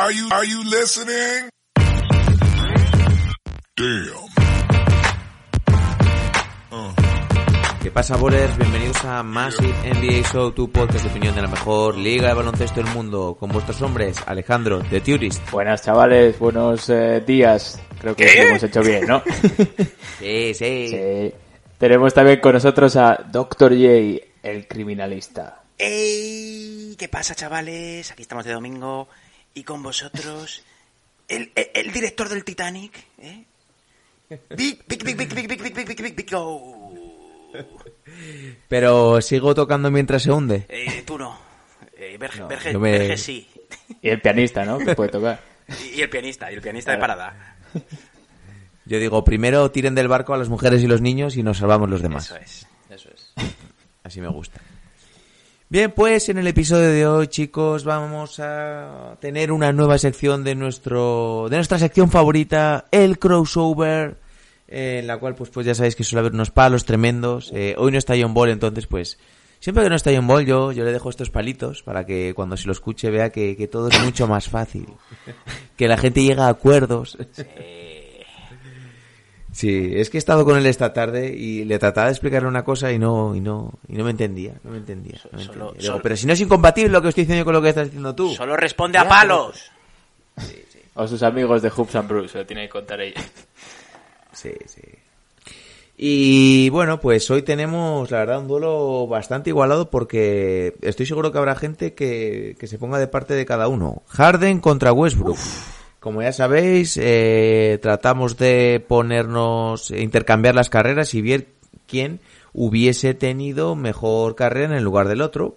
Are you, are you listening? Damn. ¿Qué pasa, bolers? Bienvenidos a Massive NBA Show, tu podcast de opinión de la mejor liga de baloncesto del mundo. Con vuestros hombres, Alejandro, de Tourist. Buenas chavales, buenos eh, días. Creo que lo hemos hecho bien, ¿no? Sí, sí. Sí. Tenemos también con nosotros a Dr. J, el criminalista. ¡Ey! ¿Qué pasa, chavales? Aquí estamos de domingo y con vosotros el, el- el director del Titanic, ¿eh? Big, big, big, big, big, big, big, big, big, big, go. Pero sigo tocando mientras se hunde. Eh, tú no. Eh, Verge, Verge- yo me- Verge sí. Y el pianista, ¿no? Que puede tocar. Y, y el pianista, y el pianista de parada. Yo digo, primero tiren del barco a las mujeres y los niños y nos salvamos los demás. Eso es, eso es. Así me gusta. Bien, pues en el episodio de hoy, chicos, vamos a tener una nueva sección de nuestro de nuestra sección favorita, el crossover, eh, en la cual pues pues ya sabéis que suele haber unos palos tremendos. Eh, hoy no está John Ball, entonces pues siempre que no está John Ball yo yo le dejo estos palitos para que cuando se lo escuche vea que, que todo es mucho más fácil, que la gente llega a acuerdos. Es que he estado con él esta tarde y le trataba de explicarle una cosa y no y no y no me entendía, no me entendía. no me Solo- entendía. Digo, solo- pero si no es incompatible lo que estoy diciendo con lo que estás diciendo tú. Solo responde a palos. O sus amigos de Hoops and Bruce, lo tiene que contar ella. Sí, sí. Y bueno, pues hoy tenemos, la verdad, un duelo bastante igualado porque estoy seguro que habrá gente que, que se ponga de parte de cada uno. Harden contra Westbrook. Como ya sabéis, eh, tratamos de ponernos, intercambiar las carreras y ver quién hubiese tenido mejor carrera en lugar del otro.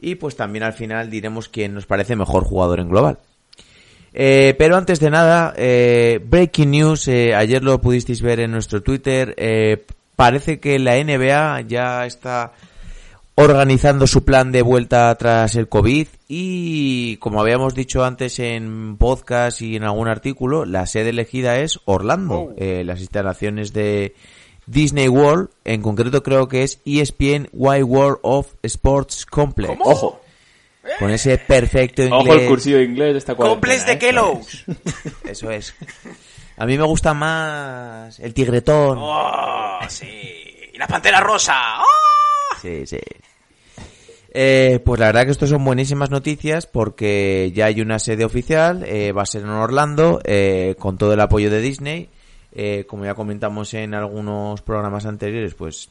Y pues también al final diremos quién nos parece mejor jugador en global. Eh, pero antes de nada, eh, breaking news, eh, ayer lo pudisteis ver en nuestro Twitter, eh, parece que la NBA ya está organizando su plan de vuelta tras el COVID y como habíamos dicho antes en podcast y en algún artículo, la sede elegida es Orlando, eh, las instalaciones de Disney World, en concreto creo que es ESPN Wide World of Sports Complex. Ojo, Con ese perfecto inglés. ojo el cursillo de inglés de esta. Complex de ¿eh? Kellogg's. Eso es. A mí me gusta más el tigretón. ¡Oh, sí! Y la pantera rosa. ¡Oh! Sí, sí. Eh, pues la verdad que esto son buenísimas noticias porque ya hay una sede oficial, eh, va a ser en Orlando, eh, con todo el apoyo de Disney. Eh, como ya comentamos en algunos programas anteriores, pues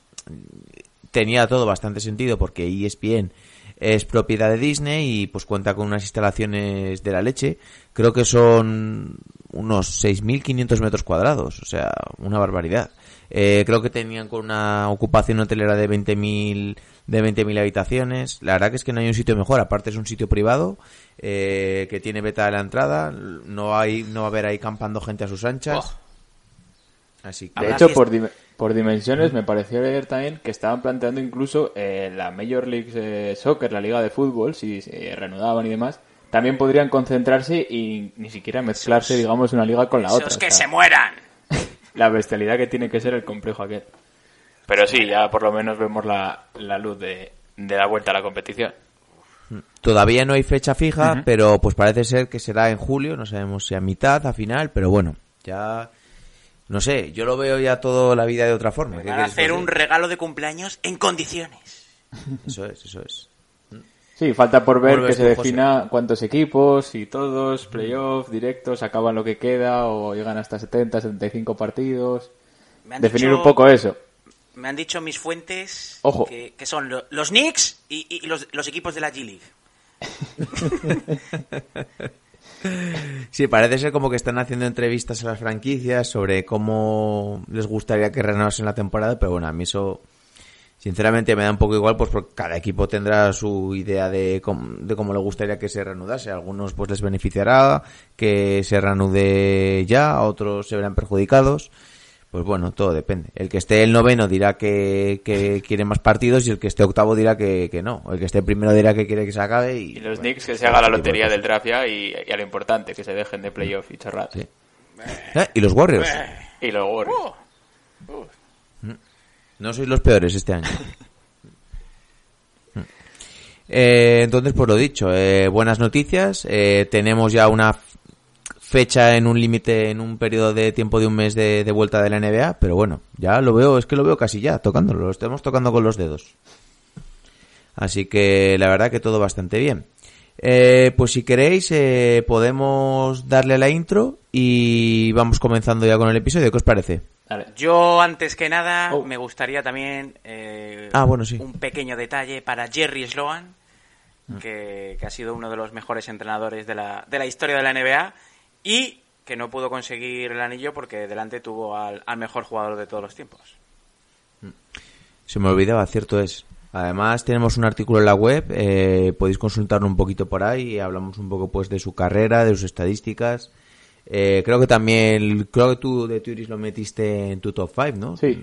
tenía todo bastante sentido porque ESPN es propiedad de Disney y pues cuenta con unas instalaciones de la leche. Creo que son unos 6.500 metros cuadrados, o sea, una barbaridad. Eh, creo que tenían con una ocupación hotelera de 20.000 de 20.000 habitaciones. La verdad que es que no hay un sitio mejor. Aparte es un sitio privado eh, que tiene beta de la entrada. No hay no va a haber ahí campando gente a sus anchas. Oh. Así que De hecho, por, dim- por dimensiones, me pareció leer también que estaban planteando incluso eh, la Major League eh, Soccer, la liga de fútbol, si se reanudaban y demás, también podrían concentrarse y ni siquiera mezclarse, digamos, una liga con la otra. Esos o que sea, se mueran. La bestialidad que tiene que ser el complejo aquel. Pero sí, ya por lo menos vemos la, la luz de, de la vuelta a la competición. Todavía no hay fecha fija, pero pues parece ser que será en julio, no sabemos si a mitad, a final, pero bueno, ya no sé, yo lo veo ya toda la vida de otra forma. ¿qué Van a queréis que hacer un regalo de cumpleaños en condiciones. Eso es, eso es. Sí, falta por ver que se José. defina cuántos equipos y todos, playoffs, directos, acaban lo que queda o llegan hasta 70, 75 partidos. Me han Definir dicho- un poco eso. Me han dicho mis fuentes Ojo. Que, que son lo- los Knicks y, y los, los equipos de la G-League. Sí, parece ser como que están haciendo entrevistas a las franquicias sobre cómo les gustaría que renovasen la temporada, pero bueno, a mí eso sinceramente me da un poco igual, pues porque cada equipo tendrá su idea de cómo, de cómo le gustaría que se reanudase. A algunos pues les beneficiará que se reanude ya, a otros se verán perjudicados. Pues bueno, todo depende. El que esté el noveno dirá que, que quiere más partidos y el que esté octavo dirá que, que no. El que esté primero dirá que quiere que se acabe y, Y los bueno, Knicks que se haga la lotería del draft ya y, y a lo importante, que se dejen de playoff y chorradas. Sí. Eh, Y los Warriors. Y los Warriors. Oh, No sois los peores este año. Eh, entonces, pues lo dicho, eh, buenas noticias. Eh, tenemos ya una, fecha en un límite, en un periodo de tiempo de un mes de, vuelta de la NBA, pero bueno, ya lo veo, es que lo veo casi ya, tocándolo, lo estamos tocando con los dedos. Así que la verdad que todo bastante bien. Pues si queréis, eh, podemos darle a la intro y vamos comenzando ya con el episodio. ¿Qué os parece? Dale. Yo, antes que nada, Oh. me gustaría también eh, Ah, bueno, sí. un pequeño detalle para Jerry Sloan, que, que ha sido uno de los mejores entrenadores de la, de la historia de la NBA y que no pudo conseguir el anillo porque delante tuvo al, al mejor jugador de todos los tiempos. Se me olvidaba, cierto es. Además tenemos un artículo en la web, eh, podéis consultarlo un poquito por ahí y hablamos un poco pues de su carrera, de sus estadísticas. Eh, creo que también, creo que tú de Turis lo metiste en tu top 5, ¿no? Sí.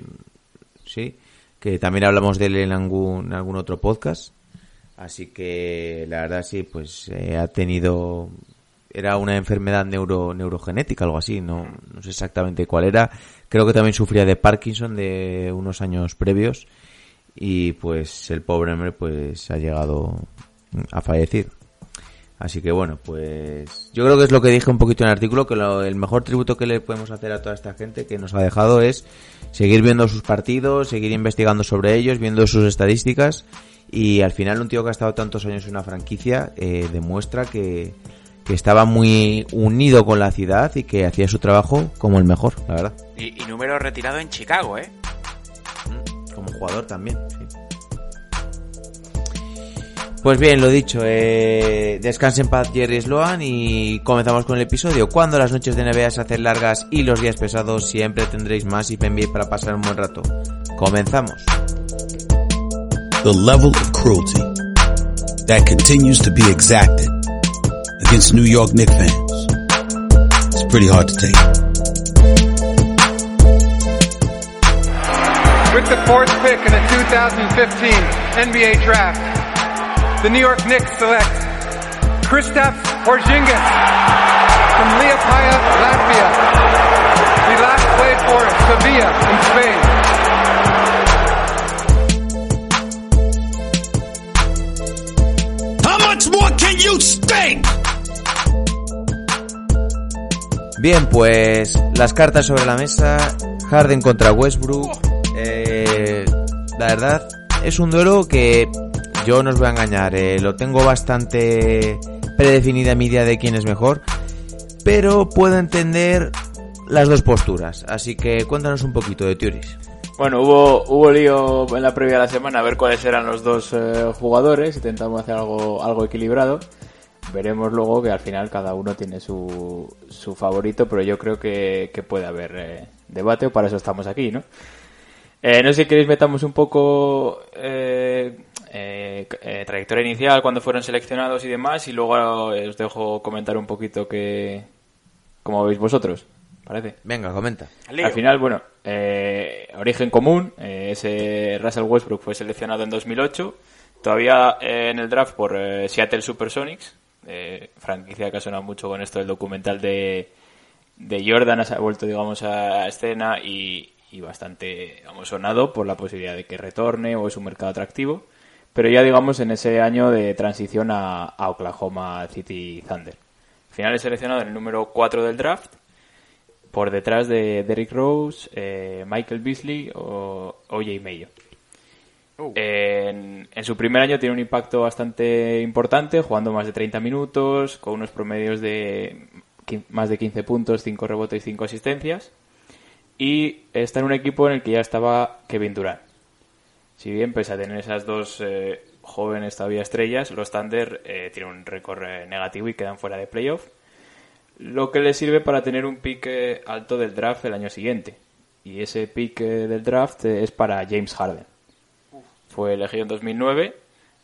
Sí, que también hablamos de él en algún, en algún otro podcast. Así que la verdad sí, pues eh, ha tenido era una enfermedad neuro, neurogenética, algo así, no, no sé exactamente cuál era. Creo que también sufría de Parkinson de unos años previos y pues el pobre hombre pues ha llegado a fallecer. Así que bueno, pues yo creo que es lo que dije un poquito en el artículo, que lo- el mejor tributo que le podemos hacer a toda esta gente que nos ha dejado es seguir viendo sus partidos, seguir investigando sobre ellos, viendo sus estadísticas y al final un tío que ha estado tantos años en una franquicia eh, demuestra que, que estaba muy unido con la ciudad y que hacía su trabajo como el mejor, la verdad. Y, y número retirado en Chicago, ¿eh? Como jugador también, sí. Pues bien, lo dicho, eh, descanse en paz Jerry Sloan y comenzamos con el episodio. Cuando las noches de NBA se hacen largas y los días pesados, siempre tendréis más y NBA para pasar un buen rato. Comenzamos. The level of cruelty that continues to be exacted against New York Knicks fans is pretty hard to take. With the fourth pick in the 2015 NBA Draft, the New York Knicks select Kristaps Porzingis from Liepaja, Latvia. He last played for Sevilla in Spain. How much more can you stink? Bien, pues las cartas sobre la mesa. Harden contra Westbrook. Eh, la verdad, es un duelo que yo no os voy a engañar. eh, lo tengo bastante predefinida mi idea de quién es mejor. Pero puedo entender las dos posturas. Así que cuéntanos un poquito de Turis. Bueno, hubo, hubo lío en la previa de la semana a ver cuáles eran los dos eh, jugadores. Intentamos hacer algo, algo equilibrado. Veremos luego que al final cada uno tiene su, su favorito, pero yo creo que, que puede haber eh, debate o para eso estamos aquí, ¿no? Eh, no sé si queréis metamos un poco eh, eh, trayectoria inicial, cuando fueron seleccionados y demás, y luego os dejo comentar un poquito que cómo veis vosotros, ¿parece? Venga, comenta. Al final, bueno, eh, origen común, eh, ese Russell Westbrook fue seleccionado en 2008, todavía eh, en el draft por eh, Seattle Supersonics, eh, franquicia que ha sonado mucho con esto del documental de, de Jordan, ha vuelto, digamos, a escena y, y bastante, digamos, sonado por la posibilidad de que retorne o es un mercado atractivo, pero ya, digamos, en ese año de transición a, a Oklahoma City Thunder. Al final es seleccionado en el número 4 del draft, por detrás de Derrick Rose, eh, Michael Beasley o OJ Mayo. Uh. En, en su primer año tiene un impacto bastante importante, jugando más de 30 minutos, con unos promedios de más de 15 puntos, 5 rebotes y 5 asistencias. Y está en un equipo en el que ya estaba Kevin Durant. Si bien, pese a tener esas dos eh, jóvenes todavía estrellas, los Thunder eh, tienen un récord eh, negativo y quedan fuera de playoff lo que le sirve para tener un pick eh, alto del draft el año siguiente. Y ese pick eh, del draft es para James Harden. Fue elegido en 2009,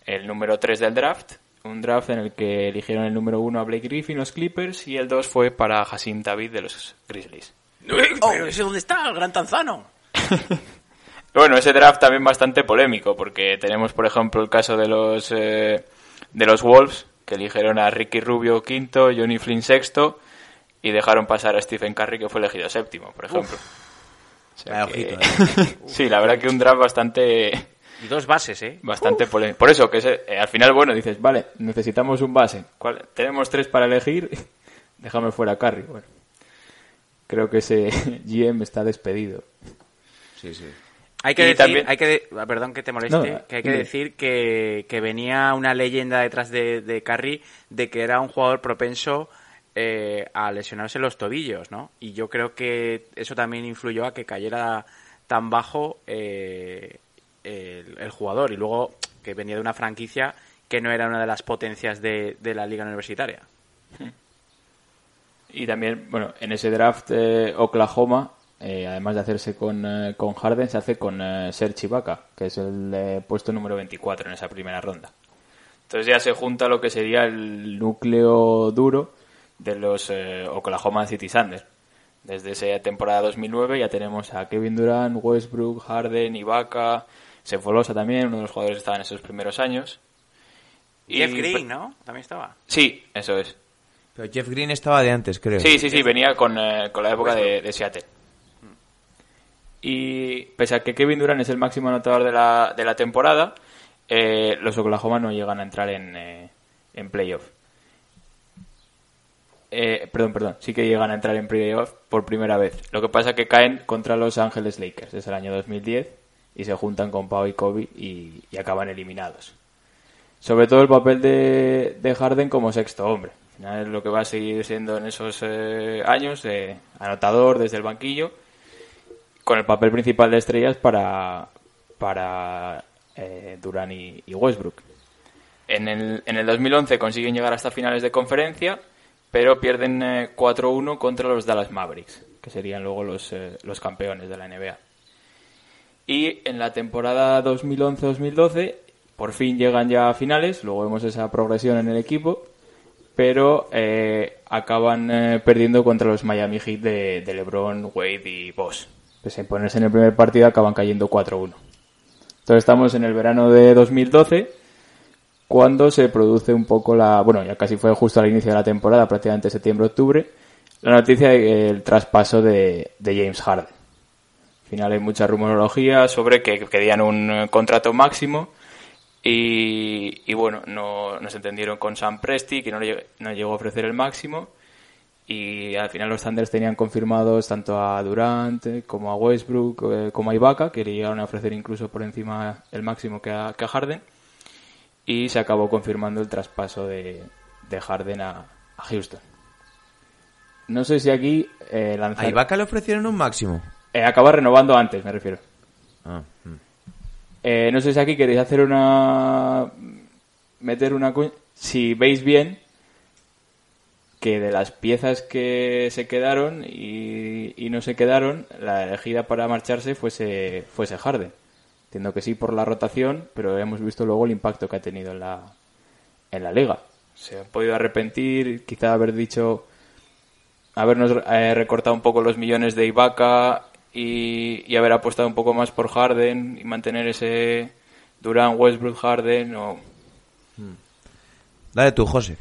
el número 3 del draft, un draft en el que eligieron el número 1 a Blake Griffin, los Clippers, y el 2 fue para Hassim David de los Grizzlies. Pero ese dónde está, el gran tanzano. Bueno, ese draft también bastante polémico, porque tenemos, por ejemplo, el caso de los eh, de los Wolves, que eligieron a Ricky Rubio quinto, Johnny Flynn sexto, y dejaron pasar a Stephen Curry, que fue elegido séptimo, por ejemplo. O sea Vaya que- ojito, ¿eh? sí, la verdad que un draft bastante Y dos bases, ¿eh? bastante polémico. Por eso, que ese- eh, al final, bueno, dices, vale, necesitamos un base. ¿Cuál? Tenemos tres para elegir. déjame fuera a Curry. Bueno, creo que ese GM está despedido. Sí, sí. Hay que decir, también- hay que de- perdón que te moleste, No, que hay que decir que, que venía una leyenda detrás de, de Curry de que era un jugador propenso eh, a lesionarse los tobillos, ¿no? Y yo creo que eso también influyó a que cayera tan bajo eh, el, el jugador y luego que venía de una franquicia que no era una de las potencias de, de la liga universitaria. Y también, bueno, en ese draft eh, Oklahoma, eh, además de hacerse con, eh, con Harden, se hace con eh, Serge Ibaka, que es el eh, puesto número 24 en esa primera ronda. Entonces ya se junta lo que sería el núcleo duro de los eh, Oklahoma City Thunder. Desde esa temporada 2009 ya tenemos a Kevin Durant, Westbrook, Harden, Ibaka, Sefolosa también, uno de los jugadores que estaban en esos primeros años. Y- Jeff Green, ¿no? También estaba. Sí, eso es. Pero Jeff Green estaba de antes, creo. Sí, sí, sí, venía con, eh, con la época de, de Seattle. Y pese a que Kevin Durant es el máximo anotador de la, de la temporada, eh, los Oklahoma no llegan a entrar en, eh, en playoff. Eh, perdón, perdón, sí que llegan a entrar en playoff por primera vez. Lo que pasa es que caen contra Los Ángeles Lakers, es el año 2010, y se juntan con Pau y Kobe y, acaban eliminados. Sobre todo el papel de, de Harden como sexto hombre. Al final es lo que va a seguir siendo en esos eh, años, eh, anotador desde el banquillo, con el papel principal de estrellas para, para eh, Durant y, y Westbrook. En el, en el 2011 consiguen llegar hasta finales de conferencia, pero pierden eh, 4-1 contra los Dallas Mavericks, que serían luego los, eh, los campeones de la NBA. Y en la temporada 2011-2012 por fin llegan ya a finales, luego vemos esa progresión en el equipo, pero eh, acaban eh, perdiendo contra los Miami Heat de, de LeBron, Wade y Boss. Pese a ponerse en el primer partido acaban cayendo 4-1. Entonces estamos en el verano de 2012 cuando se produce un poco la, bueno, ya casi fue justo al inicio de la temporada, prácticamente septiembre-octubre, la noticia del traspaso de, James Harden. Al final hay mucha rumorología sobre que querían un eh, contrato máximo y, bueno, no, no se entendieron con Sam Presti, que no, le- no llegó a ofrecer el máximo. Y al final los Thunders tenían confirmados tanto a Durant eh, como a Westbrook eh, como a Ibaka, que le llegaron a ofrecer incluso por encima el máximo que a, que a Harden. Y se acabó confirmando el traspaso de, de Harden a, a Houston. No sé si aquí eh, lanzar... A Ibaka le ofrecieron un máximo. Eh, acaba renovando antes, me refiero. Ah, mm. Eh, no sé si aquí queréis hacer una. meter una. Si veis bien que de las piezas que se quedaron y, y no se quedaron, la elegida para marcharse fuese, fuese Harden. Entiendo que sí por la rotación, pero hemos visto luego el impacto que ha tenido en la, en la liga. Se han podido arrepentir, quizá haber dicho habernos eh, recortado un poco los millones de Ibaka y, y haber apostado un poco más por Harden y mantener ese Durant, Westbrook, Harden o Dale tú, José.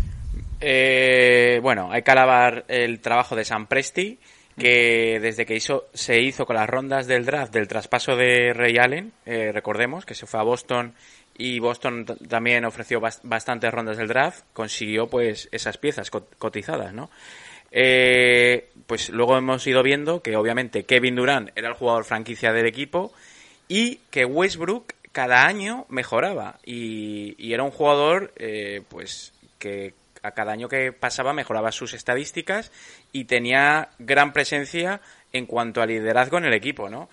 Eh, bueno, hay que alabar el trabajo de Sam Presti, que desde que hizo, se hizo con las rondas del draft del traspaso de Ray Allen, eh, recordemos que se fue a Boston y Boston también ofreció bas- bastantes rondas del draft, consiguió pues esas piezas co- cotizadas, ¿no? Eh, pues luego hemos ido viendo que obviamente Kevin Durant era el jugador franquicia del equipo y que Westbrook cada año mejoraba y, y era un jugador eh, pues que a cada año que pasaba mejoraba sus estadísticas y tenía gran presencia en cuanto a liderazgo en el equipo, ¿no?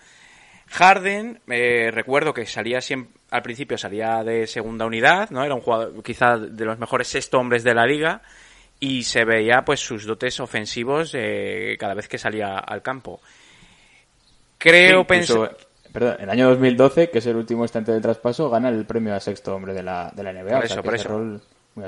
Harden, eh, recuerdo que salía siempre, al principio salía de segunda unidad, ¿no? Era un jugador quizá de los mejores sexto hombres de la liga y se veía pues sus dotes ofensivos eh, cada vez que salía al campo. Creo Sí, pensar Perdón, en el año 2012, que es el último instante del traspaso, gana el premio a sexto hombre de la, de la NBA. Por o sea eso, por eso. rol.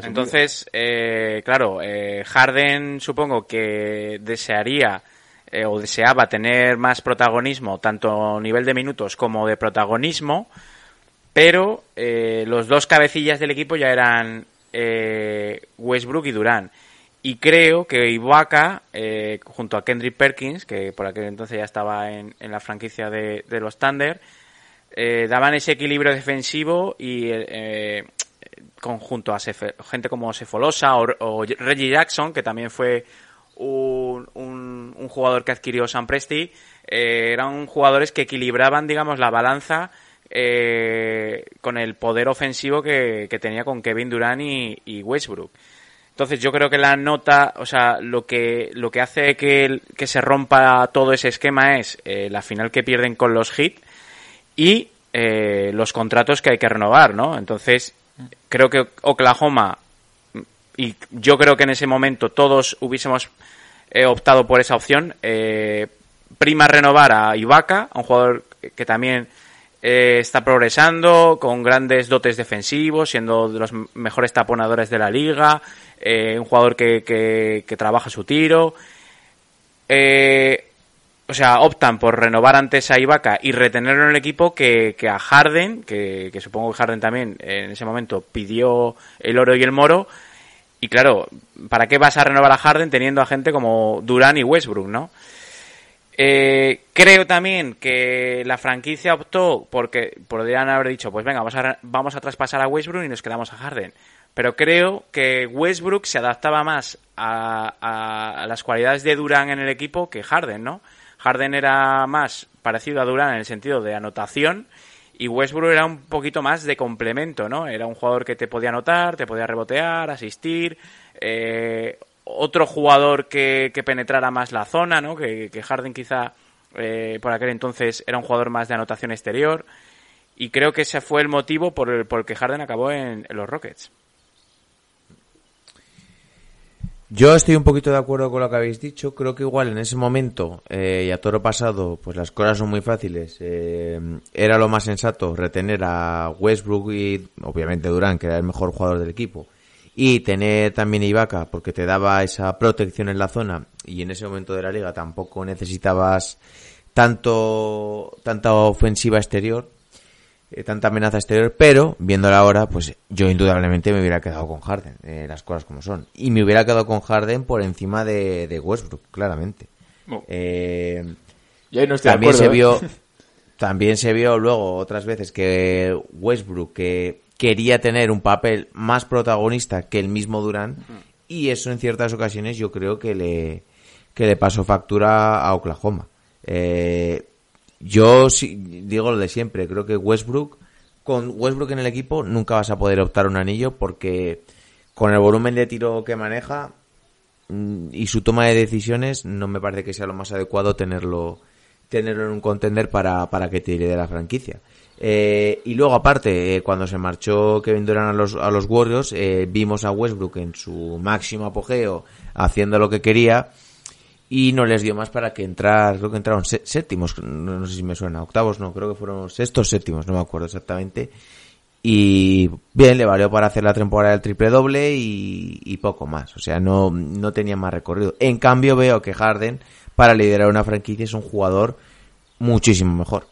Entonces, eh, claro, eh, Harden supongo que desearía eh, o deseaba tener más protagonismo, tanto nivel de minutos como de protagonismo, pero eh, los dos cabecillas del equipo ya eran eh, Westbrook y Durán. Y creo que Ibaka, eh, junto a Kendrick Perkins, que por aquel entonces ya estaba en, en la franquicia de, de los Thunder, eh, daban ese equilibrio defensivo y eh, conjunto a Sefe- gente como Sefolosa o, o Reggie Jackson, que también fue un, un, jugador que adquirió San Presti, eh, eran jugadores que equilibraban, digamos, la balanza eh, con el poder ofensivo que, tenía con Kevin Durant y, Westbrook. Entonces yo creo que la nota, o sea, lo que, lo que hace que, que se rompa todo ese esquema es eh, la final que pierden con los Heat y eh, los contratos que hay que renovar, ¿no? Entonces creo que Oklahoma y yo creo que en ese momento todos hubiésemos eh, optado por esa opción. Eh, prima renovar a Ibaka, un jugador que también eh, está progresando, con grandes dotes defensivos, siendo de los mejores taponadores de la liga, eh, un jugador que, que, que trabaja su tiro. Eh, o sea, optan por renovar antes a Ibaka y retenerlo en el equipo que, que a Harden, que, que supongo que Harden también en ese momento pidió el oro y el moro. Y claro, ¿para qué vas a renovar a Harden teniendo a gente como Durán y Westbrook, no? Eh, creo también que la franquicia optó porque podrían haber dicho, pues venga, vamos a, vamos a traspasar a Westbrook y nos quedamos a Harden. Pero creo que Westbrook se adaptaba más a, a- a las cualidades de Durán en el equipo que Harden, ¿no? Harden era más parecido a Durán en el sentido de anotación y Westbrook era un poquito más de complemento, ¿no? Era un jugador que te podía anotar, te podía rebotear, asistir, eh, otro jugador que, que penetrara más la zona, ¿no? Que, Harden quizá eh, por aquel entonces era un jugador más de anotación exterior y creo que ese fue el motivo por el, por el que Harden acabó en los Rockets. Yo estoy un poquito de acuerdo con lo que habéis dicho. Creo que igual en ese momento eh, y a toro pasado, pues las cosas son muy fáciles. Eh, era lo más sensato retener a Westbrook y obviamente Durán, que era el mejor jugador del equipo. Y tener también a Ibaka, porque te daba esa protección en la zona y en ese momento de la liga tampoco necesitabas tanto tanta ofensiva exterior eh, tanta amenaza exterior, pero viéndola ahora, pues yo indudablemente me hubiera quedado con Harden, eh, las cosas como son. Y me hubiera quedado con Harden por encima de, de Westbrook, claramente. Eh, yo ahí no estoy de también se acuerdo, vio ¿eh? también se vio luego otras veces que Westbrook que quería tener un papel más protagonista que el mismo Durán y eso en ciertas ocasiones yo creo que le que le pasó factura a Oklahoma Eh, yo sí, digo lo de siempre creo que Westbrook con Westbrook en el equipo nunca vas a poder optar un anillo porque con el volumen de tiro que maneja mm, y su toma de decisiones no me parece que sea lo más adecuado tenerlo tenerlo en un contender para, para que te de la franquicia. Eh, y luego aparte, eh, cuando se marchó Kevin Durant a los, a los Warriors, eh, vimos a Westbrook en su máximo apogeo haciendo lo que quería y no les dio más para que entrar, creo que entraron sé- séptimos, no, no sé si me suena, octavos no, creo que fueron sextos, séptimos, no me acuerdo exactamente. Y bien, le valió para hacer la temporada del triple doble y, y poco más. O sea, no, no tenía más recorrido. En cambio, veo que Harden, para liderar una franquicia, es un jugador muchísimo mejor.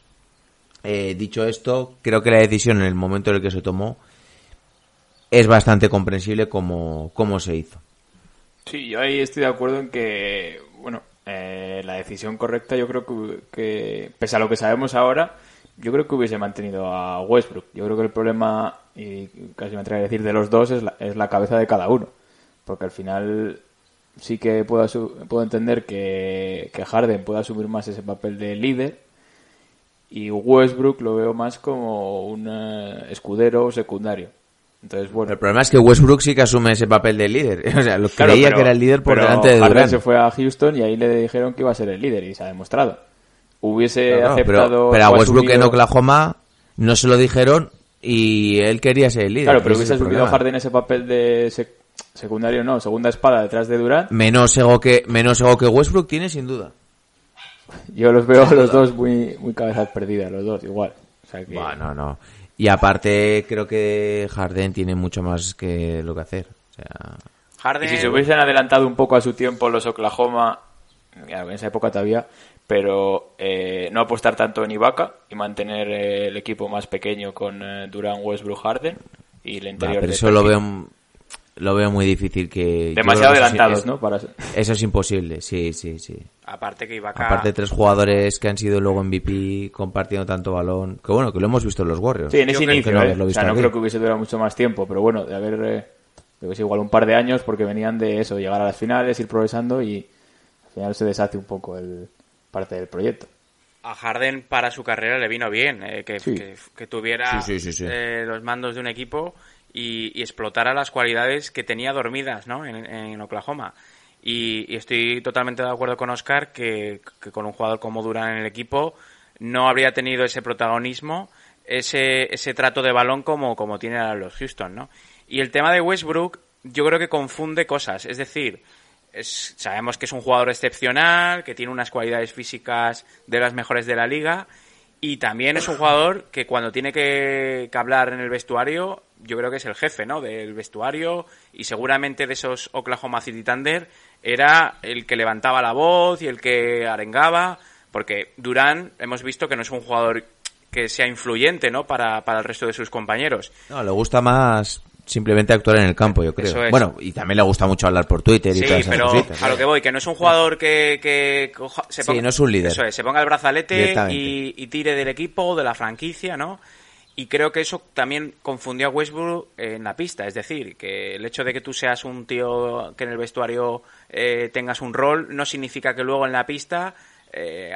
Eh, dicho esto, creo que la decisión en el momento en el que se tomó es bastante comprensible como, como se hizo. Sí, yo ahí estoy de acuerdo en que, bueno, eh, la decisión correcta yo creo que, que, pese a lo que sabemos ahora, yo creo que hubiese mantenido a Westbrook. Yo creo que el problema, y casi me atrevo a decir, de los dos es la, es la cabeza de cada uno. Porque al final sí que puedo, puedo entender que, que Harden pueda asumir más ese papel de líder y Westbrook lo veo más como un eh, escudero secundario. Entonces, bueno. El problema es que Westbrook sí que asume ese papel de líder. O sea, lo Claro, creía pero- que era el líder por delante de Harden Durant. se fue a Houston y ahí le dijeron que iba a ser el líder y se ha demostrado. Hubiese aceptado. pero, pero a Westbrook en Oklahoma no se lo dijeron y él quería ser el líder. Claro, pero Ese es hubiese asumido. Harden ese papel de sec- secundario, no, segunda espada detrás de Durant. Menos ego que menos ego que Westbrook tiene sin duda. Yo los veo a los dos muy, muy cabezas perdidas, los dos, igual. O sea que... Bueno, no. Y aparte creo que Harden tiene mucho más que lo que hacer. O sea, Harden, Y si se hubiesen adelantado un poco a su tiempo los Oklahoma, en esa época todavía, pero eh, no apostar tanto en Ibaka y mantener eh, el equipo más pequeño con eh, Durant, Westbrook, Harden y el interior pero de eso lo veo lo veo muy difícil que demasiado creo que eso adelantados, es- ¿no? Para... Eso es imposible, sí, sí, sí. aparte que Ibaka... Aparte tres jugadores que han sido luego MVP compartiendo tanto balón, que bueno, que lo hemos visto en los Warriors. Sí, en ese Yo creo que inicio, no ¿eh? O sea, no creo que hubiese durado mucho más tiempo, pero bueno, de haber, eh, que sé, igual un par de años porque venían de eso, llegar a las finales, ir progresando y, final se deshace un poco el parte del proyecto. A Harden para su carrera le vino bien eh, que, Sí. que- que tuviera Sí, sí, sí, sí. eh, los mandos de un equipo y, y explotara las cualidades que tenía dormidas ¿no? en, en Oklahoma. Y, y estoy totalmente de acuerdo con Oscar que, con un jugador como Durán en el equipo no habría tenido ese protagonismo, ese, ese trato de balón como, como tiene a los Houston. ¿no? Y el tema de Westbrook yo creo que confunde cosas. Es decir, sabemos que es un jugador excepcional, que tiene unas cualidades físicas de las mejores de la liga y también es un jugador que cuando tiene que, que hablar en el vestuario, yo creo que es el jefe, ¿no? Del vestuario y seguramente de esos Oklahoma City Thunder era el que levantaba la voz y el que arengaba, porque Durán hemos visto que no es un jugador que sea influyente, ¿no? Para, para el resto de sus compañeros. No, le gusta más simplemente actuar en el campo, yo creo. Es. Bueno, y también le gusta mucho hablar por Twitter y Sí, todas esas pero cositas. a lo que voy, que no es un jugador que, que coja- se Sí, no es un líder. Eso es, se ponga el brazalete y, y tire del equipo, de la franquicia, ¿no? Y creo que eso también confundió a Westbrook en la pista. Es decir, que el hecho de que tú seas un tío que en el vestuario eh, tengas un rol no significa que luego en la pista eh,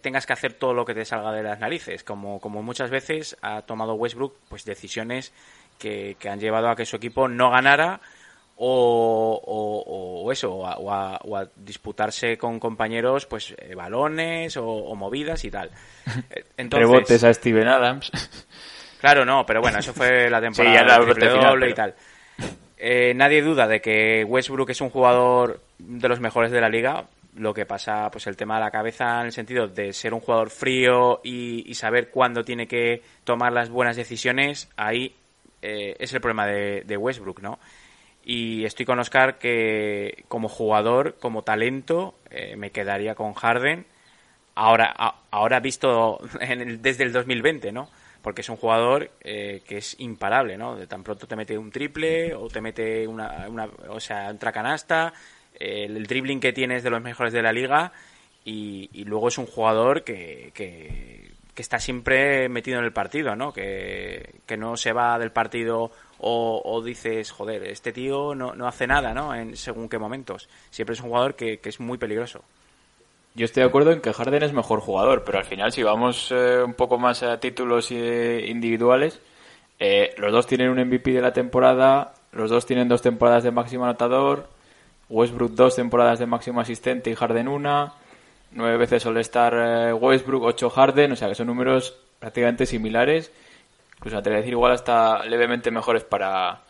tengas que hacer todo lo que te salga de las narices. Como, como muchas veces ha tomado Westbrook pues decisiones que, que han llevado a que su equipo no ganara o, o- o eso, o a, o a- o a disputarse con compañeros pues eh, balones o, movidas y tal. Eh, Entonces, Rebotes a Steven Adams. Claro, no, pero bueno, eso fue la temporada Sí, la del triple parte final, doble y pero- tal. Eh, nadie duda de que Westbrook es un jugador de los mejores de la liga. Lo que pasa, pues el tema de la cabeza en el sentido de ser un jugador frío y, y saber cuándo tiene que tomar las buenas decisiones, ahí eh, es el problema de, de Westbrook, ¿no? Y estoy con Oscar que como jugador, como talento, eh, me quedaría con Harden. Ahora, a- ahora visto en el- desde el 2020, ¿no? Porque es un jugador eh, que es imparable, ¿no? De tan pronto te mete un triple o te mete una, una o sea, entra canasta, el, dribbling que tiene es de los mejores de la liga y, y luego es un jugador que, que, que está siempre metido en el partido, ¿no? Que, que no se va del partido o, dices, joder, este tío no, no hace nada, ¿no? En según qué momentos. Siempre es un jugador que, que es muy peligroso. Yo estoy de acuerdo en que Harden es mejor jugador, pero al final si vamos eh, un poco más a títulos eh, individuales, eh, los dos tienen un MVP de la temporada, los dos tienen dos temporadas de máximo anotador, Westbrook dos temporadas de máximo asistente y Harden una, nueve veces All-Star eh, Westbrook, ocho Harden, o sea que son números prácticamente similares, incluso a decir igual hasta levemente mejores para,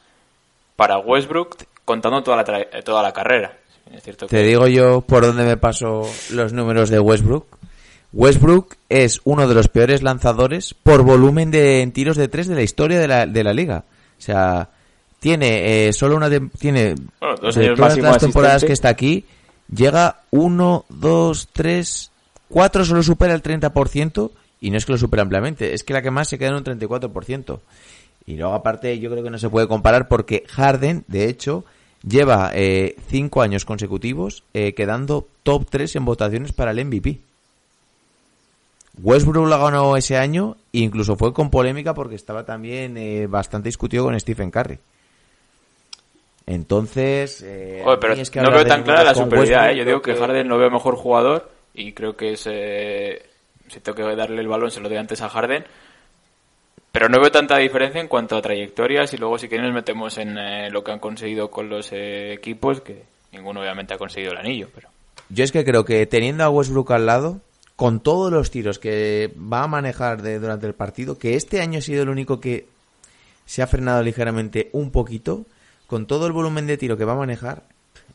para Westbrook, contando toda la, tra- toda la carrera. Es cierto que Te digo yo por dónde me paso los números de Westbrook. Westbrook es uno de los peores lanzadores por volumen de en tiros de tres de la historia de la, de la liga. O sea, tiene eh, solo una tem- tiene Bueno, dos de todas las temporadas asistente. que está aquí llega uno, dos, tres, cuatro solo supera el 30% y no es que lo supera ampliamente, es que la que más se queda en un 34%. Y luego aparte yo creo que no se puede comparar porque Harden, de hecho, lleva eh, cinco años consecutivos eh, quedando top 3 en votaciones para el MVP. Westbrook la ganó ese año e incluso fue con polémica porque estaba también eh, bastante discutido con Stephen Curry. Entonces, eh, Joder, pero es que no veo tan clara la superioridad, ¿eh? Yo digo que Harden lo veo mejor jugador y creo que es, eh, si tengo que darle el balón se lo doy antes a Harden. Pero no veo tanta diferencia en cuanto a trayectorias y luego si quieren nos metemos en eh, lo que han conseguido con los eh, equipos, que ninguno obviamente ha conseguido el anillo, pero... Yo es que creo que teniendo a Westbrook al lado, con todos los tiros que va a manejar de- durante el partido, que este año ha sido el único que se ha frenado ligeramente un poquito, con todo el volumen de tiro que va a manejar,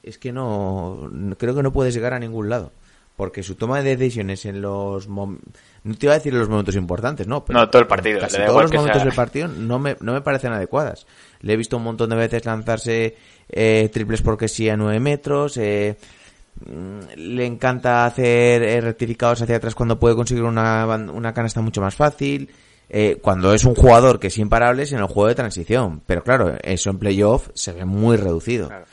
es que no, creo que no puedes llegar a ningún lado. Porque su toma de decisiones en los... mom- No te iba a decir en los momentos importantes, ¿no? No, todo el partido, Casi todos los momentos sea- del partido no me, no me parecen adecuadas. Le he visto un montón de veces lanzarse eh, triples porque sí a 9 metros. Eh, mm, le encanta hacer eh, rectificados hacia atrás cuando puede conseguir una, una canasta mucho más fácil. Eh, cuando es un jugador que es imparable es en el juego de transición. Pero claro, eso en playoff se ve muy reducido. Claro.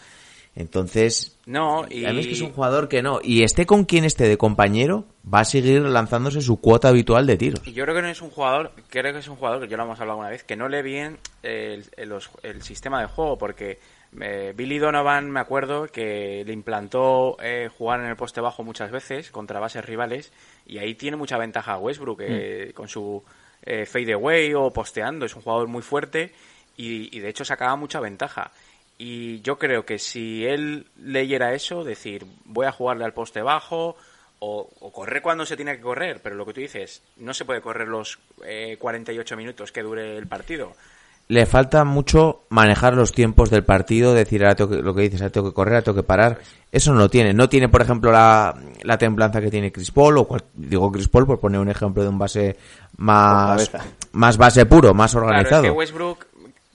Entonces, No, y... a mí es que es un jugador que no. Y esté con quien esté de compañero, va a seguir lanzándose su cuota habitual de tiros. Y yo creo que no es un jugador, creo que es un jugador que ya lo hemos hablado alguna vez, que no lee bien el, el- sistema de juego, porque Eh, Billy Donovan, me acuerdo, que le implantó eh, jugar en el poste bajo muchas veces contra bases rivales y ahí tiene mucha ventaja Westbrook eh, con su eh, fade away o posteando. Es un jugador muy fuerte y, y de hecho sacaba mucha ventaja. Y yo creo que si él leyera eso, decir, voy a jugarle al poste bajo o, o correr cuando se tiene que correr, pero lo que tú dices, no se puede correr los eh, 48 minutos que dure el partido. Le falta mucho manejar los tiempos del partido, decir ahora tengo que- lo que dices, ahora tengo que correr, ahora tengo que parar. Eso no lo tiene. No tiene, por ejemplo, la, la templanza que tiene Chris Paul, o cual- digo Chris Paul por poner un ejemplo de un base más, más base puro, más Claro, organizado. es que Westbrook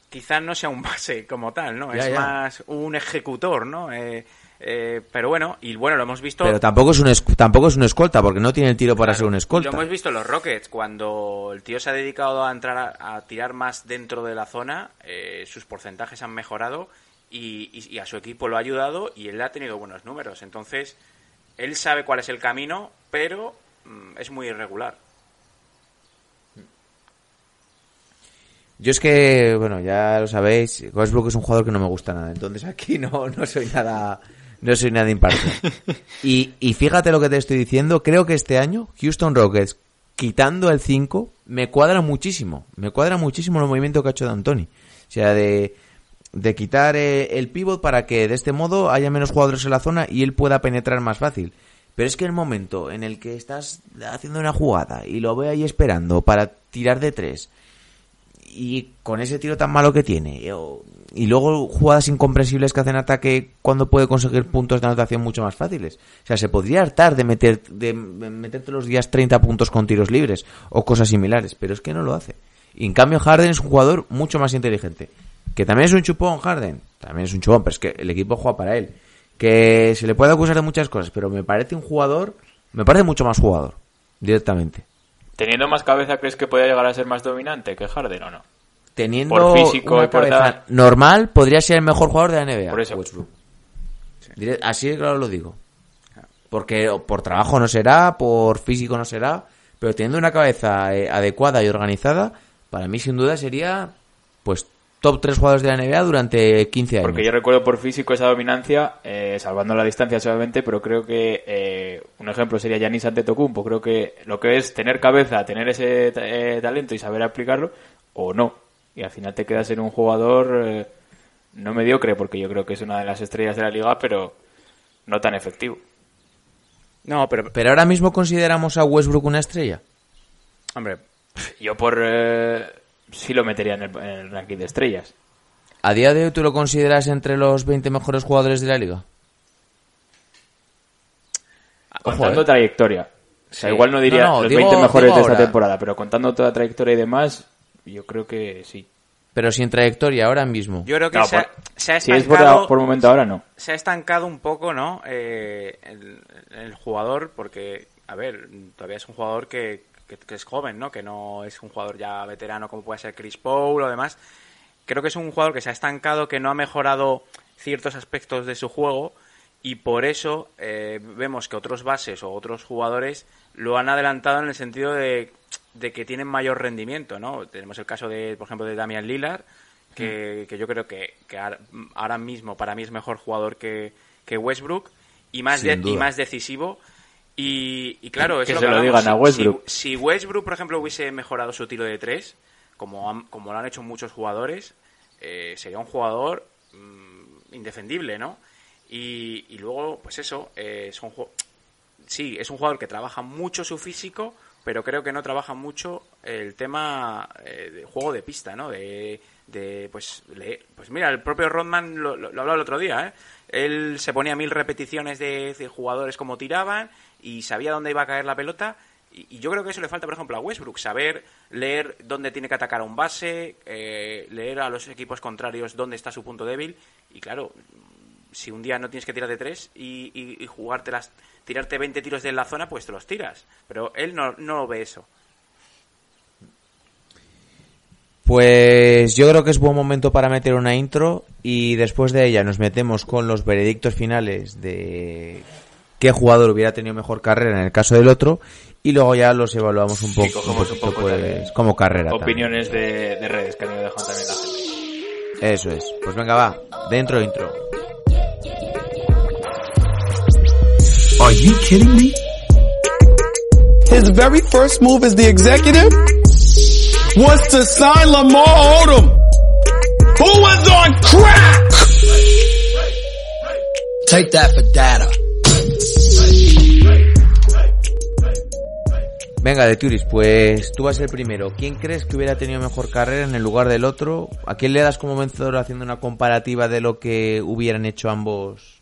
quizás no sea un base como tal, ¿no? Ya, es ya. más un ejecutor, ¿no? Eh, eh, pero bueno, y bueno, lo hemos visto... Pero tampoco es un tampoco es un escolta, porque no tiene el tiro para Claro, ser un escolta. Lo hemos visto en los Rockets, cuando el tío se ha dedicado a entrar a, a tirar más dentro de la zona, eh, sus porcentajes han mejorado y, y- y a su equipo lo ha ayudado y él ha tenido buenos números. Entonces, él sabe cuál es el camino, pero mm, es muy irregular. Yo es que, bueno, ya lo sabéis, Westbrook es un jugador que no me gusta nada, entonces aquí no, no soy nada, no soy nada imparcial. Y, y fíjate lo que te estoy diciendo, creo que este año Houston Rockets, quitando el 5, me cuadra muchísimo, me cuadra muchísimo el movimiento que ha hecho de Antoni. O sea, de, de quitar eh, el pivot para que de este modo haya menos jugadores en la zona y él pueda penetrar más fácil. Pero es que el momento en el que estás haciendo una jugada y lo ve ahí esperando para tirar de tres, y con ese tiro tan malo que tiene o- y luego jugadas incomprensibles que hacen ataque cuando puede conseguir puntos de anotación mucho más fáciles. O sea, se podría hartar de meter de meterte los días 30 puntos con tiros libres o cosas similares, pero es que no lo hace. Y en cambio Harden es un jugador mucho más inteligente. Que también es un chupón Harden, también es un chupón, pero es que el equipo juega para él. Que se le puede acusar de muchas cosas, pero me parece un jugador, me parece mucho más jugador, directamente. Teniendo más cabeza, ¿crees que podría llegar a ser más dominante que Harden o no? teniendo Por físico una y por cabeza normal, podría ser el mejor jugador de la NBA. Por eso. Westbrook. Dire- Así claro lo digo. Porque por trabajo no será, por físico no será, pero teniendo una cabeza eh, adecuada y organizada, para mí sin duda sería pues top 3 jugadores de la NBA durante 15 años. Porque yo recuerdo por físico esa dominancia, eh, salvando la distancia solamente, pero creo que eh, un ejemplo sería Giannis Antetokounmpo. Creo que lo que es tener cabeza, tener ese eh, talento y saber aplicarlo, o no. Y al final te quedas en un jugador eh, no mediocre, porque yo creo que es una de las estrellas de la liga, pero no tan efectivo. No, pero, Pero ahora mismo consideramos a Westbrook una estrella. hombre, Yo por... Eh, sí lo metería en el, en el ranking de estrellas. ¿A día de hoy tú lo consideras entre los 20 mejores jugadores de la liga? Contando eh. trayectoria. O sea, Sí. igual no diría No, no, los digo- 20 mejores de esta temporada, pero contando toda trayectoria y demás, yo creo que sí. Pero sin trayectoria ahora mismo. yo creo que No, se, ha, por- se ha si es por, estancado... por momento ahora, no. se ha estancado un poco, ¿no? Eh, el, el jugador, porque, a ver, todavía es un jugador que, que- que es joven, ¿no? Que no es un jugador ya veterano como puede ser Chris Paul o demás. Creo que es un jugador que se ha estancado, que no ha mejorado ciertos aspectos de su juego y por eso eh, vemos que otros bases o otros jugadores lo han adelantado en el sentido de, de que tienen mayor rendimiento, ¿no? Tenemos el caso de, por ejemplo, de Damian Lillard, que, que yo creo que, que ahora- mismo para mí es mejor jugador que, que Westbrook y más, de- y más decisivo. Y, y claro, es Que lo se lo hablamos. digan a Si- Westbrook. Si, si Westbrook, por ejemplo, hubiese mejorado su tiro de tres, como, han- como lo han hecho muchos jugadores, eh, sería un jugador mm, indefendible, ¿no? Y, y luego, pues eso, eh, es un ju- sí, es un jugador que trabaja mucho su físico, pero creo que no trabaja mucho el tema eh, de juego de pista, ¿no? De, de pues, leer. pues mira, el propio Rodman lo, lo, lo hablaba el otro día, ¿eh? Él se ponía mil repeticiones de, de jugadores como tiraban y sabía dónde iba a caer la pelota. Y, yo creo que eso le falta, por ejemplo, a Westbrook, saber leer dónde tiene que atacar a un base, eh, leer a los equipos contrarios dónde está su punto débil. Y claro, si un día no tienes que tirar de tres y, y, y jugártelas, tirarte 20 tiros de la zona, pues te los tiras. Pero él no, no ve eso. Pues yo creo que es buen momento para meter una intro y después de ella nos metemos con los veredictos finales de qué jugador hubiera tenido mejor carrera en el caso del otro y luego ya los evaluamos un Y poco, cogemos un poquito, poco pues, como carrera. también. Opiniones de, de redes que han ido dejando también la gente. Eso es. Pues venga, va. Dentro intro. Are you kidding me? His very first move as the executive was to sign Lamar Odom, who was on crack. Take that for data. Venga, de Turis, pues tú vas el primero. ¿Quién crees que hubiera tenido mejor carrera en el lugar del otro? ¿A quién le das como vencedor haciendo una comparativa de lo que hubieran hecho ambos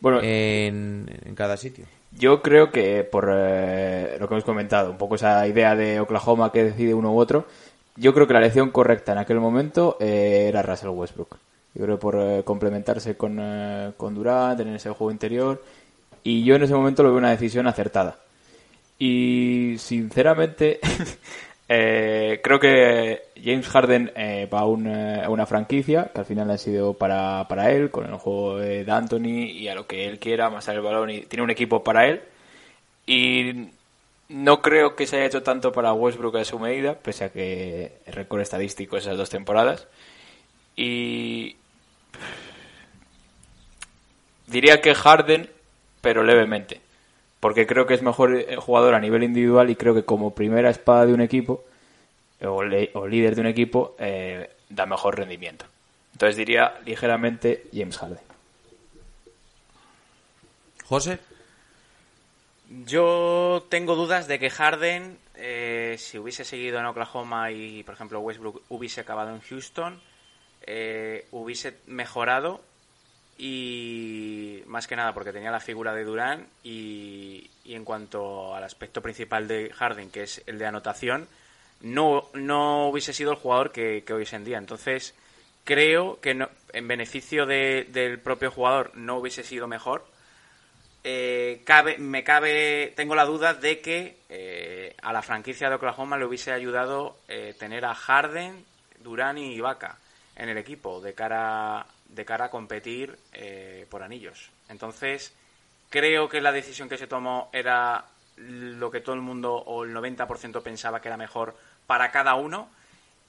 Bueno, en, en cada sitio? Yo creo que por eh, lo que hemos comentado, un poco esa idea de Oklahoma que decide uno u otro, yo creo que la elección correcta en aquel momento eh, era Russell Westbrook. Yo creo por eh, complementarse con, eh, con Durant, tener ese juego interior, y yo en ese momento lo veo una decisión acertada. Y sinceramente, eh, creo que James Harden eh, va a una, a una franquicia que al final ha sido para, para él, con el juego de D'Antoni y a lo que él quiera, más el balón, y tiene un equipo para él. Y no creo que se haya hecho tanto para Westbrook a su medida, pese a que el récord estadístico esas dos temporadas. Y diría que Harden, pero levemente. Porque creo que es mejor eh, jugador a nivel individual y creo que como primera espada de un equipo, o, le- o líder de un equipo, eh, da mejor rendimiento. Entonces diría ligeramente James Harden. José. Yo tengo dudas de que Harden, eh, si hubiese seguido en Oklahoma y, por ejemplo, Westbrook hubiese acabado en Houston, eh, hubiese mejorado y más que nada porque tenía la figura de Durán y, en cuanto al aspecto principal de Harden, que es el de anotación, no, no hubiese sido el jugador que, que hoy es en día. Entonces, creo que no- en beneficio de- del propio jugador no hubiese sido mejor. Eh, cabe, me cabe, tengo la duda de que eh, a la franquicia de Oklahoma le hubiese ayudado eh, tener a Harden, Durán y Ibaka en el equipo de cara, de cara a competir eh, por anillos. Entonces, creo que la decisión que se tomó era lo que todo el mundo o el 90% pensaba que era mejor para cada uno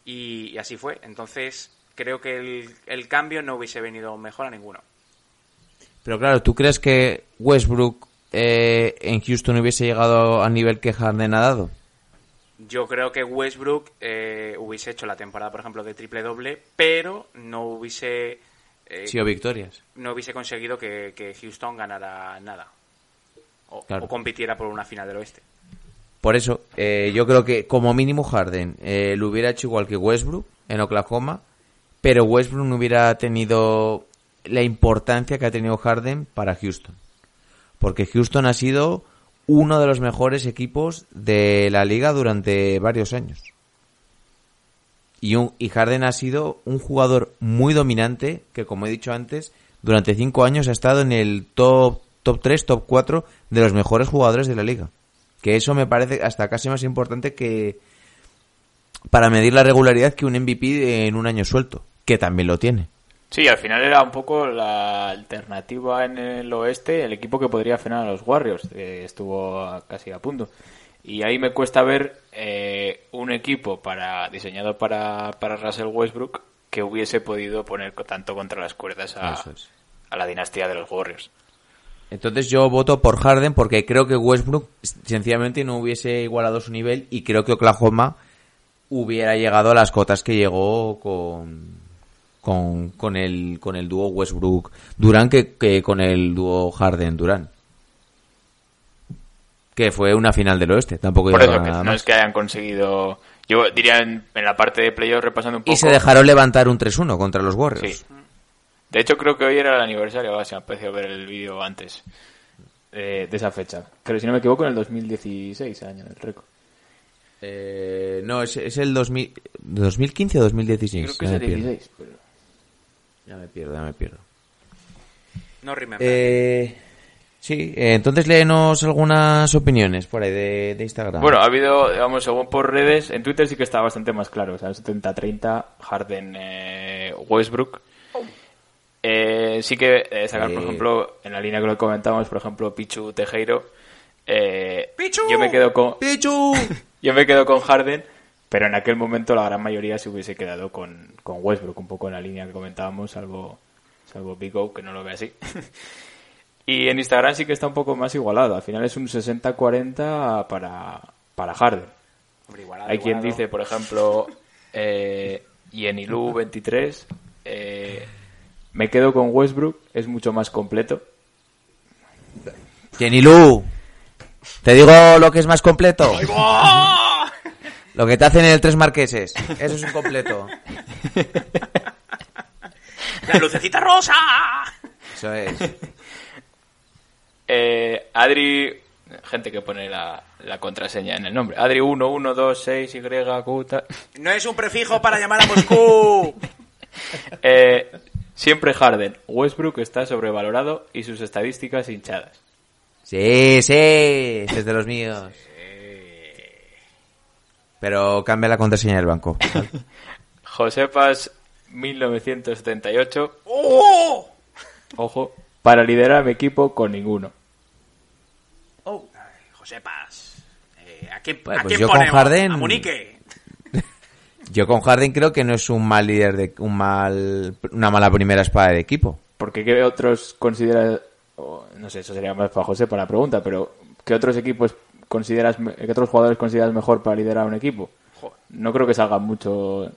y, y así fue. Entonces, creo que el, el cambio no hubiese venido mejor a ninguno. Pero claro, ¿tú crees que Westbrook eh, en Houston hubiese llegado al nivel que Harden ha dado? Yo creo que Westbrook eh, hubiese hecho la temporada, por ejemplo, de triple doble, pero no hubiese eh, Sí, o victorias. no hubiese conseguido que, que Houston ganara nada o, Claro. o compitiera por una final del oeste. Por eso, eh, yo creo que como mínimo Harden eh, lo hubiera hecho igual que Westbrook en Oklahoma, pero Westbrook no hubiera tenido la importancia que ha tenido Harden para Houston. Porque Houston ha sido uno de los mejores equipos de la liga durante varios años. Y, un, y Harden ha sido un jugador muy dominante que, como he dicho antes, durante cinco años ha estado en el top, top 3, top 4 de los mejores jugadores de la liga. Que eso me parece hasta casi más importante que para medir la regularidad que un MVP en un año suelto, que también lo tiene. Sí, al final era un poco la alternativa en el oeste, el equipo que podría frenar a los Warriors, que estuvo casi a punto. Y ahí me cuesta ver eh, un equipo para diseñado para, para Russell Westbrook que hubiese podido poner tanto contra las cuerdas a, Eso es. a la dinastía de los Warriors. Entonces yo voto por Harden porque creo que Westbrook sencillamente no hubiese igualado su nivel y creo que Oklahoma hubiera llegado a las cotas que llegó con con, con el con el dúo Westbrook Durán que, que con el dúo Harden Durán que fue una final del oeste tampoco Por eso, que nada no más. es que hayan conseguido... Yo diría en, en la parte de playoff repasando un poco... y se dejaron levantar un 3-1 contra los Warriors Sí. De hecho, creo que hoy era el aniversario, ahora se me ha ver el vídeo antes eh, de esa fecha. Pero si no me equivoco, en el 2016, año del récord. Eh, no es, es el 2000, 2015 o 2016 Creo que ya, es me el pierdo. 16. pero- ya me pierdo ya me pierdo No remember. Eh, sí, eh, entonces léenos algunas opiniones por ahí de, de Instagram. Bueno, ha habido, digamos, según por redes, en Twitter sí que está bastante más claro. O sea, 70-30, Harden, eh, Westbrook. Eh, sí que eh, sacar, por ejemplo, en la línea que lo comentamos, por ejemplo, Pichu Tejero. Eh, ¡Pichu! Yo me quedo con, ¡Pichu! yo me quedo con Harden, Pero en aquel momento la gran mayoría se hubiese quedado con, con Westbrook, un poco en la línea que comentábamos, salvo, salvo Big O, que no lo ve así. y en Instagram sí que está un poco más igualado. Al final es un 60-40 para, para Harden. Hombre, igualado, Hay quien dice, por ejemplo, eh, Yenilu 23, eh, me quedo con Westbrook, es mucho más completo. Jenny Lu, te digo lo que es más completo. Lo que te hacen en el Tres Marqueses. Eso es un completo. ¡La lucecita rosa! Eso es. Eh, Adri, gente que pone la, la contraseña en el nombre. Adri 1, 1, 2, 6, Y, Q, tal. No es un prefijo para llamar a Moscú. Eh, siempre Harden. Westbrook está sobrevalorado y sus estadísticas hinchadas. Sí, sí. ese Es de los míos. Pero cambia la contraseña del banco. Josepas 1978. ¡Oh! Ojo. Para liderar mi equipo con ninguno. Oh, Josepas. Eh, ¿A quién, Bueno, a pues quién yo con? Harden- A Munique. Yo con Harden creo que no es un mal líder de un mal una mala primera espada de equipo. Porque ¿qué otros consideras... no sé, eso sería más para José para la pregunta, pero ¿qué otros equipos consideras... ¿Qué otros jugadores consideras mejor para liderar un equipo? No creo que salgan mucho...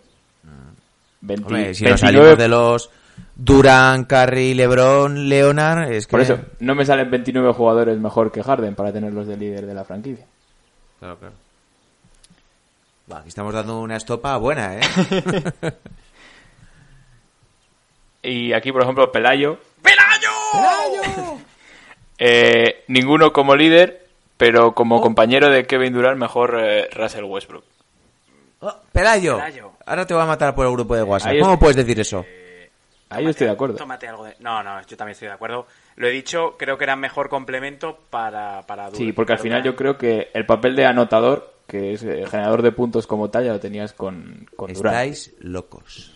20, Hombre, si nos 29 salimos de los Durán, Curry, LeBron, Leonard, es que Por eso, no me salen 29 jugadores mejor que Harden para tenerlos de líder de la franquicia. Claro, claro. Aquí estamos dando una estopa buena, ¿eh? Y aquí, por ejemplo, Pelayo. ¡Pelayo! Eh, ninguno como líder, pero Oh. como compañero de Kevin Durant, mejor eh, Russell Westbrook. Oh, Pelayo, Pelayo. ahora te voy a matar por el grupo de WhatsApp. ¿Cómo es- puedes decir eso? Ahí yo estoy de acuerdo. Tómate algo de... No, no, yo también estoy de acuerdo. Lo he dicho, creo que era mejor complemento para, para Sí, porque al final yo creo que el papel de anotador, que es eh, generador de puntos como tal, ya lo tenías con, con Durant. Estáis locos.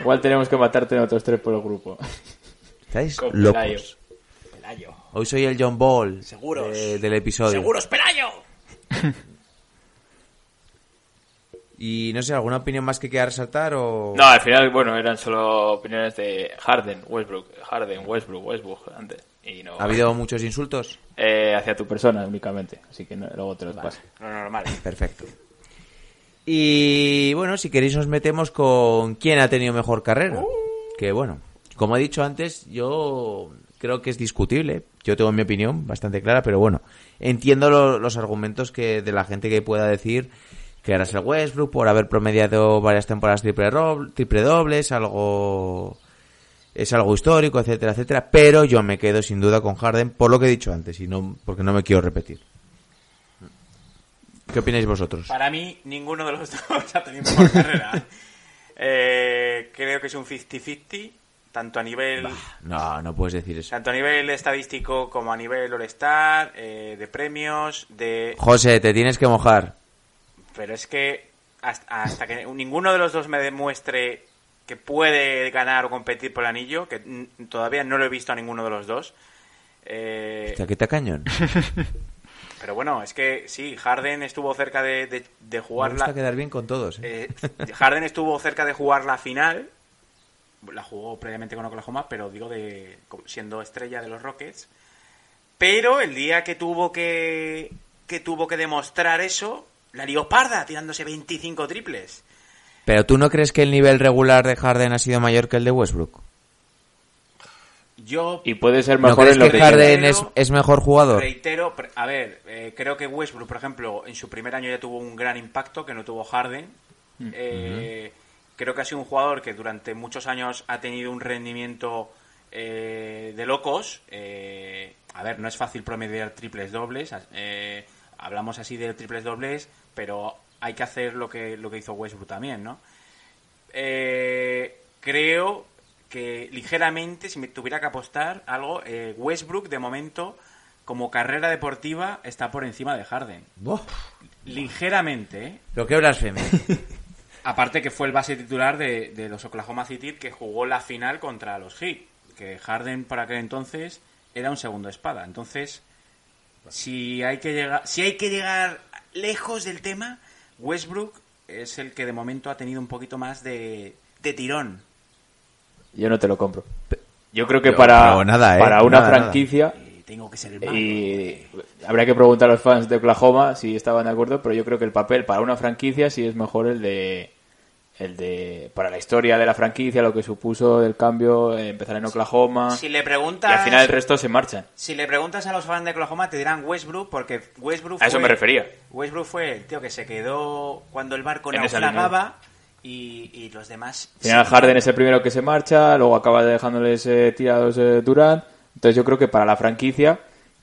Igual tenemos que matarte en otros tres por el grupo. Estáis Con Pelayo. locos. Pelayo. Hoy soy el John Ball Seguros. de- del episodio. ¡Seguros, Pelayo! Y no sé, ¿alguna opinión más que quiera resaltar o...? No, al final, bueno, eran solo opiniones de Harden, Westbrook, Harden, Westbrook, Westbrook, antes. Y no, ¿Ha habido muchos insultos? eh, hacia tu persona únicamente, así que no- luego te los paso. Lo normal. Perfecto. Y bueno, si queréis nos metemos con quién ha tenido mejor carrera. Que bueno, como he dicho antes, yo creo que es discutible. Yo tengo mi opinión bastante clara, pero bueno, entiendo lo- los argumentos que de la gente que pueda decir que Russell Westbrook por haber promediado varias temporadas triple, triple dobles, algo es algo histórico, etcétera, etcétera, pero yo me quedo sin duda con Harden por lo que he dicho antes y no porque no me quiero repetir. ¿Qué opináis vosotros? Para mí, ninguno de los dos ha tenido mejor carrera. Eh, creo que es un 50-50, tanto a nivel No, no puedes decir eso. tanto a nivel estadístico como a nivel All-Star, eh, de premios, de... José, te tienes que mojar. Pero es que hasta, hasta que ninguno de los dos me demuestre que puede ganar o competir por el anillo, que todavía no lo he visto a ninguno de los dos. eh, Hostia, ¿qué te cañón? pero bueno, es que sí, Harden estuvo cerca de, de, de Me jugar gusta la... quedar bien con todos. ¿eh? Eh, Harden estuvo cerca de jugar la final. La jugó previamente con Oklahoma, pero digo de siendo estrella de los Rockets. Pero el día que tuvo que que tuvo que demostrar eso, la lió parda tirándose 25 triples. Pero tú no crees que el nivel regular de Harden ha sido mayor que el de Westbrook? Yo Y puede ser ¿No mejor crees en lo que que Harden es, es mejor jugador? reitero, a ver, eh, creo que Westbrook, por ejemplo, en su primer año ya tuvo un gran impacto que no tuvo Harden. Eh, Creo que ha sido un jugador que durante muchos años ha tenido un rendimiento eh, de locos. Eh, a ver, no es fácil promediar triples dobles. eh, hablamos así de triples dobles, pero hay que hacer lo que, lo que hizo Westbrook también, ¿no? Eh, creo que ligeramente, si me tuviera que apostar algo, eh, Westbrook de momento, como carrera deportiva, está por encima de Harden. Ligeramente, ¿eh? Pero qué blasfemia. Aparte que fue el base titular de, de los Oklahoma City que jugó la final contra los Heat. Que Harden para aquel entonces era un segundo espada. Entonces, si hay que llegar, si hay que llegar lejos del tema, Westbrook es el que de momento ha tenido un poquito más de, de tirón. Yo no te lo compro. Yo creo que Pero- para, pero nada, ¿eh? para una Nada, franquicia tengo que ser el malo. y habría que preguntar a los fans de Oklahoma si estaban de acuerdo, pero yo creo que el papel para una franquicia sí es mejor el de el de para la historia de la franquicia, lo que supuso el cambio, eh, empezar en Oklahoma Si le y preguntas... al final el resto se marchan. Si le preguntas a los fans de Oklahoma te dirán Westbrook porque Westbrook A eso fue- me refería. Westbrook fue el tío que se quedó cuando el barco En naufragaba y, y los demás... Al final sí, Harden es el primero que se marcha, luego acaba dejándoles eh, tirados eh, Durant. Entonces yo creo que para la franquicia,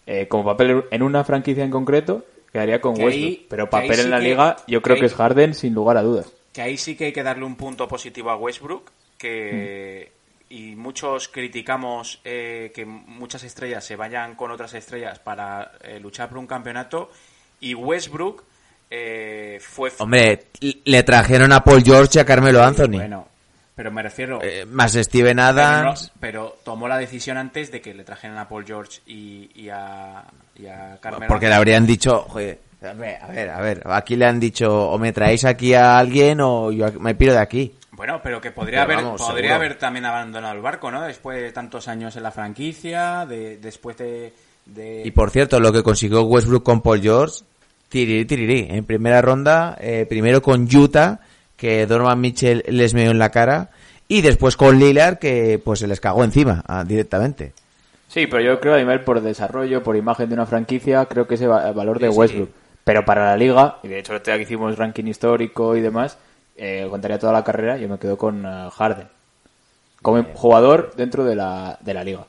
eh, como papel en una franquicia en concreto, quedaría con Que Westbrook. ahí- Pero papel sí en la que- liga, yo creo que es Harden sin lugar a dudas. Que ahí sí que hay que darle un punto positivo a Westbrook, que y muchos criticamos eh, que muchas estrellas se vayan con otras estrellas para eh, luchar por un campeonato y Westbrook eh, fue Hombre, le trajeron a Paul George y a Carmelo Anthony. bueno, pero me refiero Eh, más Steven pero, no- Adams. pero tomó la decisión antes de que le trajeran a Paul George y, y a, y a Carmelo Porque le habrían dicho, joder, a ver, a ver, a ver, aquí le han dicho, o me traéis aquí a alguien o yo me piro de aquí. Bueno, pero que podría Pero haber vamos, podría seguro. haber también abandonado el barco, ¿no? Después de tantos años en la franquicia, de, después de, de- Y por cierto, lo que consiguió Westbrook con Paul George, tirirí, tirirí. En primera ronda, eh, primero con Utah, que Donovan Mitchell les meó en la cara, y después con Lillard, que pues se les cagó encima, ah, directamente. Sí, pero yo creo a nivel por desarrollo, por imagen de una franquicia, creo que ese va- el valor de Sí, sí. Pero para la liga, y de hecho que hicimos ranking histórico y demás, eh, contaría toda la carrera, yo me quedo con eh, Harden. Como jugador dentro de la, de la liga.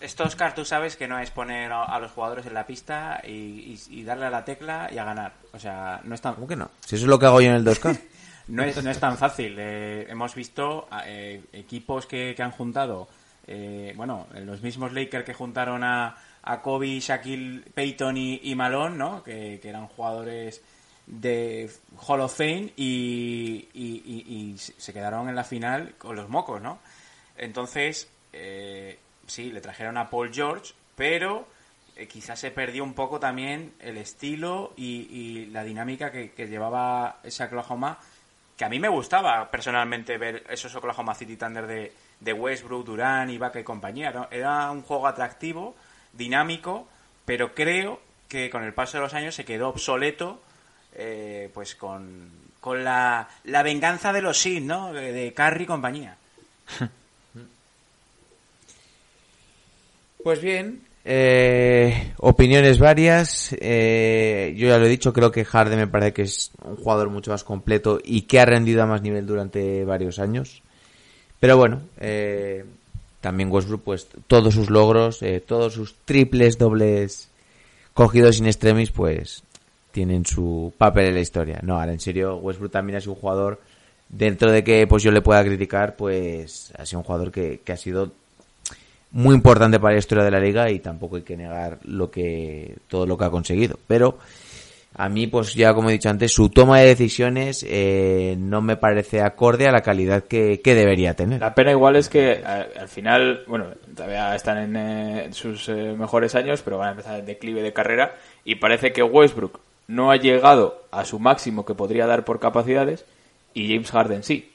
Esto, Oscar, tú sabes que no es poner a, a los jugadores en la pista y, y- y darle a la tecla y a ganar. O sea, no es tan, ¿Cómo que no? Si eso es lo que hago yo en el 2K. no es, no es tan fácil. Eh, hemos visto eh, equipos que, que han juntado, eh, bueno, los mismos Lakers que juntaron a, a Kobe, Shaquille, Peyton y, Malone, ¿no? Que, eran jugadores de Hall of Fame y, se quedaron en la final con los mocos, ¿no? Entonces, eh, sí, le trajeron a Paul George, pero eh, quizás se perdió un poco también el estilo y, la dinámica que, que llevaba ese Oklahoma, que a mí me gustaba personalmente ver esos Oklahoma City Thunder de, de Westbrook, Durán, Ibaka y compañía. ¿no? Era un juego atractivo, dinámico, pero creo que con el paso de los años se quedó obsoleto eh, pues con, con la, la venganza de los Sin, ¿no? De, de Curry y compañía. Pues bien, eh, opiniones varias. Eh, yo ya lo he dicho, creo que Harden me parece que es un jugador mucho más completo y que ha rendido a más nivel durante varios años. Pero bueno, eh, también Westbrook, pues todos sus logros, eh, todos sus triples, dobles cogidos in extremis, pues tienen su papel en la historia. No, ahora en serio, Westbrook también ha sido un jugador, dentro de que pues yo le pueda criticar, pues ha sido un jugador que, que ha sido muy importante para la historia de la liga y tampoco hay que negar lo que todo lo que ha conseguido pero a mí pues ya como he dicho antes su toma de decisiones eh, no me parece acorde a la calidad que, que debería tener. La pena igual es que al final, bueno, todavía están en eh, sus eh, mejores años, pero van a empezar el declive de carrera y parece que Westbrook no ha llegado a su máximo que podría dar por capacidades y James Harden sí.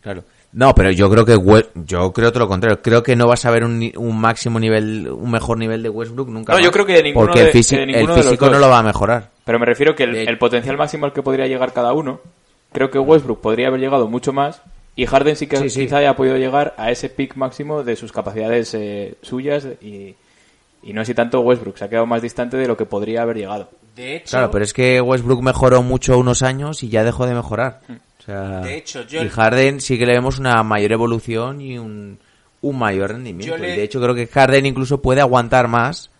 claro. No pero yo creo que yo creo todo lo contrario. Creo que no vas a ver un, un máximo nivel un mejor nivel de Westbrook nunca No, yo creo que de ninguno porque el, de el ninguno de los físico no lo va a mejorar Pero me refiero que el, potencial máximo al que podría llegar cada uno, creo que Westbrook podría haber llegado mucho más y Harden sí que Sí, sí. quizá haya podido llegar a ese pick máximo de sus capacidades eh, suyas y, y no así tanto Westbrook, se ha quedado más distante de lo que podría haber llegado. De hecho, claro pero es que Westbrook mejoró mucho unos años y ya dejó de mejorar o sea, De hecho, yo- y Harden sí que le vemos una mayor evolución y un, un mayor rendimiento. Le- Y de hecho creo que Harden incluso puede aguantar más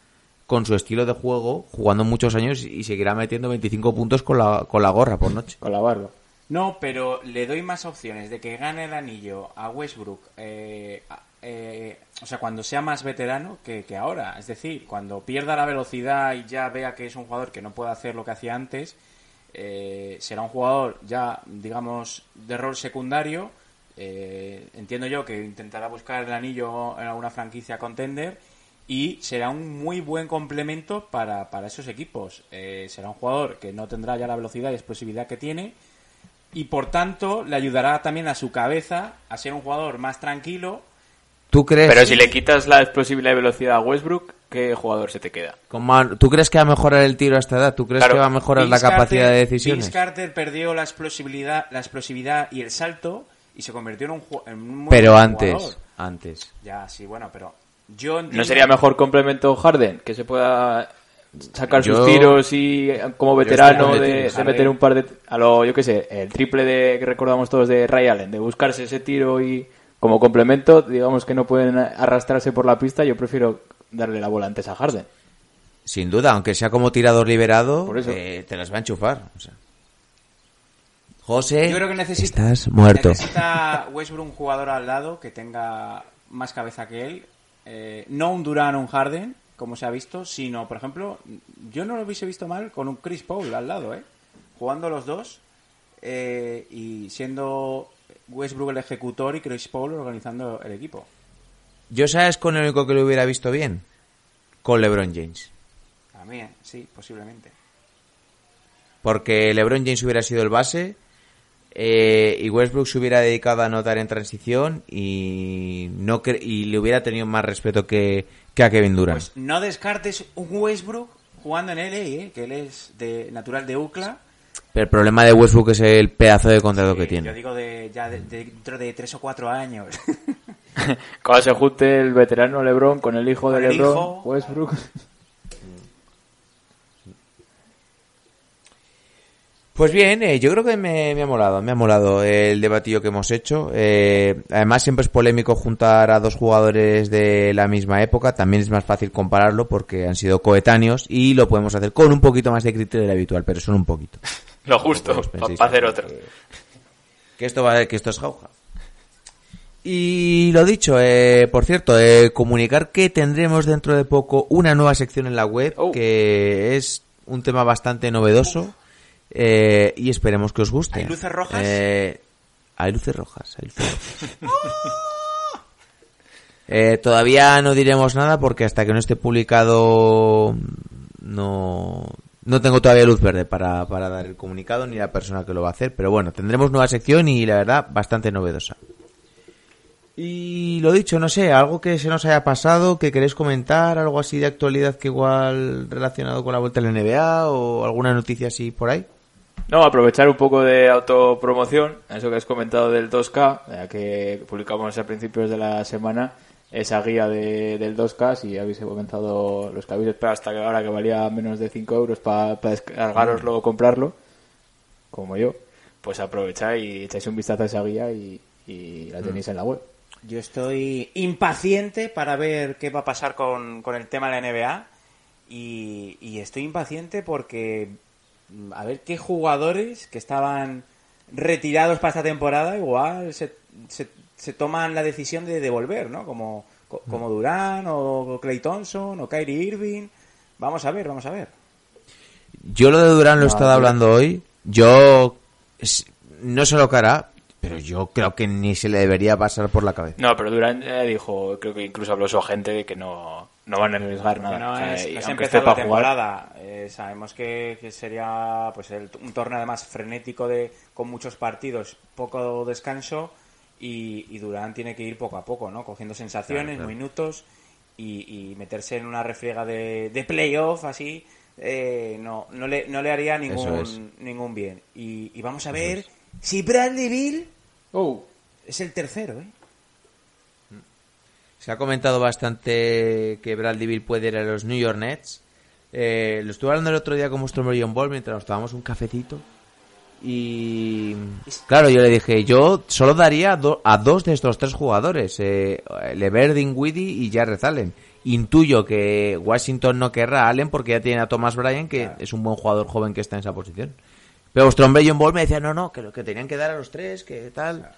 con su estilo de juego, jugando muchos años y seguirá metiendo 25 puntos con la, con la gorra por noche. Con la barba. No, pero le doy más opciones de que gane el anillo a Westbrook, eh, eh, o sea, cuando sea más veterano que, que ahora. Es decir, cuando pierda la velocidad y ya vea que es un jugador que no puede hacer lo que hacía antes, eh, será un jugador ya, digamos, de rol secundario. Eh, entiendo yo que intentará buscar el anillo en alguna franquicia contender y será un muy buen complemento para, para esos equipos. Eh, será un jugador que no tendrá ya la velocidad y explosividad que tiene y por tanto le ayudará también a su cabeza a ser un jugador más tranquilo. ¿Tú crees, Pero si le quitas la explosividad y velocidad a Westbrook, ¿qué jugador se te queda? ¿Tú crees que va a mejorar el tiro a esta edad? ¿Tú crees Claro. que va a mejorar la capacidad Carter- de decisiones? Vince Carter perdió la explosividad, la explosividad y el salto y se convirtió en un, en un muy Pero buen antes, jugador. antes. Ya, sí, bueno, pero yo ¿No sería mejor complemento Harden? Que se pueda sacar Yo- sus tiros y eh, como veterano de, meter un par de... A lo, yo qué sé, el triple de que recordamos todos de Ray Allen, de buscarse ese tiro y como complemento, digamos que no pueden arrastrarse por la pista, yo prefiero darle la bola antes a Harden. Sin duda, aunque sea como tirador liberado, Por eso. eh, te las va a enchufar. o sea. José, Yo creo que necesita, estás muerto. necesita Westbrook un jugador al lado que tenga más cabeza que él. Eh, no un Durán o un Harden, como se ha visto, sino, por ejemplo, yo no lo hubiese visto mal con un Chris Paul al lado, ¿eh? Jugando los dos eh, y siendo Westbrook el ejecutor y Chris Paul organizando el equipo. Yo sabes con el único que lo hubiera visto bien, con LeBron James. A mí, ¿eh? sí, posiblemente. Porque LeBron James hubiera sido el base eh, y Westbrook se hubiera dedicado a anotar en transición y no cre- y le hubiera tenido más respeto que, que a Kevin Durant. Pues no descartes un Westbrook jugando en LA, ¿eh? que él es de natural de UCLA. Pero el problema de Westbrook es el pedazo de contrato que tiene. Yo digo de, ya de- de- dentro de tres o cuatro años. Cuando se junte el veterano LeBron con el hijo de Con el LeBron, hijo. Westbrook... Pues bien, eh, yo creo que me, me ha molado, me ha molado el debatillo que hemos hecho. Eh, además siempre es polémico juntar a dos jugadores de la misma época, también es más fácil compararlo porque han sido coetáneos y lo podemos hacer con un poquito más de criterio del habitual, pero solo un poquito. Lo justo, para hacer otro. Que esto va, que esto es jauja. Y lo dicho, eh, por cierto, eh, comunicar que tendremos dentro de poco una nueva sección en la web Oh. que es un tema bastante novedoso eh, y esperemos que os guste. ¿Hay luces rojas? Eh, hay luces rojas. hay luces rojas. Eh, todavía no diremos nada porque hasta que no esté publicado no, no tengo todavía luz verde para, para dar el comunicado ni la persona que lo va a hacer. Pero bueno, tendremos nueva sección y la verdad bastante novedosa. Y lo dicho, no sé, algo que se nos haya pasado, que queréis comentar, algo así de actualidad que igual relacionado con la vuelta a la NBA o alguna noticia así por ahí. No, aprovechar un poco de autopromoción, eso que has comentado del 2K, ya que publicamos a principios de la semana esa guía de, del 2K, si habéis comenzado los que habéis esperado hasta ahora que valía menos de 5 euros para descargaroslo o comprarlo, como yo, pues aprovecháis y echáis un vistazo a esa guía y, y la tenéis en la web. Yo estoy impaciente para ver qué va a pasar con, con el tema de la NBA. Y, y estoy impaciente porque mm, a ver qué jugadores que estaban retirados para esta temporada igual se, se, se toman la decisión de devolver, ¿no? Como, co- como Durán o Clay Thompson o Kyrie Irving. Vamos a ver, vamos a ver. Yo lo de Durán lo he estado hablando hoy. Yo no sé lo que hará, pero yo creo que ni se le debería pasar por la cabeza. No, pero Durán eh, dijo, creo que incluso habló su agente de que no, no van a arriesgar nada. No O sea, es, y no es aunque empezar esté la jugar, temporada. Eh, sabemos que, que sería pues el- un torneo además frenético de con muchos partidos, poco descanso y, y Durán tiene que ir poco a poco, ¿no? Cogiendo sensaciones, Claro, claro. minutos y, y meterse en una refriega de, de playoff así. eh, no, no le, no le haría ningún, es. ningún bien. Y, y vamos a ver si Bradley Bill Oh, es el tercero, ¿eh? Se ha comentado bastante que Bradley Bill puede ir a los New York Nets. Eh, lo estuve hablando el otro día con vuestro John Ball mientras nos tomábamos un cafecito. Y claro, yo le dije, yo solo daría do- a dos de estos tres jugadores, eh, Levert, Dinwiddie y Jarrett Allen. Intuyo que Washington no querrá a Allen porque ya tiene a Thomas Bryan, que es un buen jugador joven que está en esa posición. Pero hombre John Ball me decía, no, no, que lo que tenían que dar a los tres, que tal.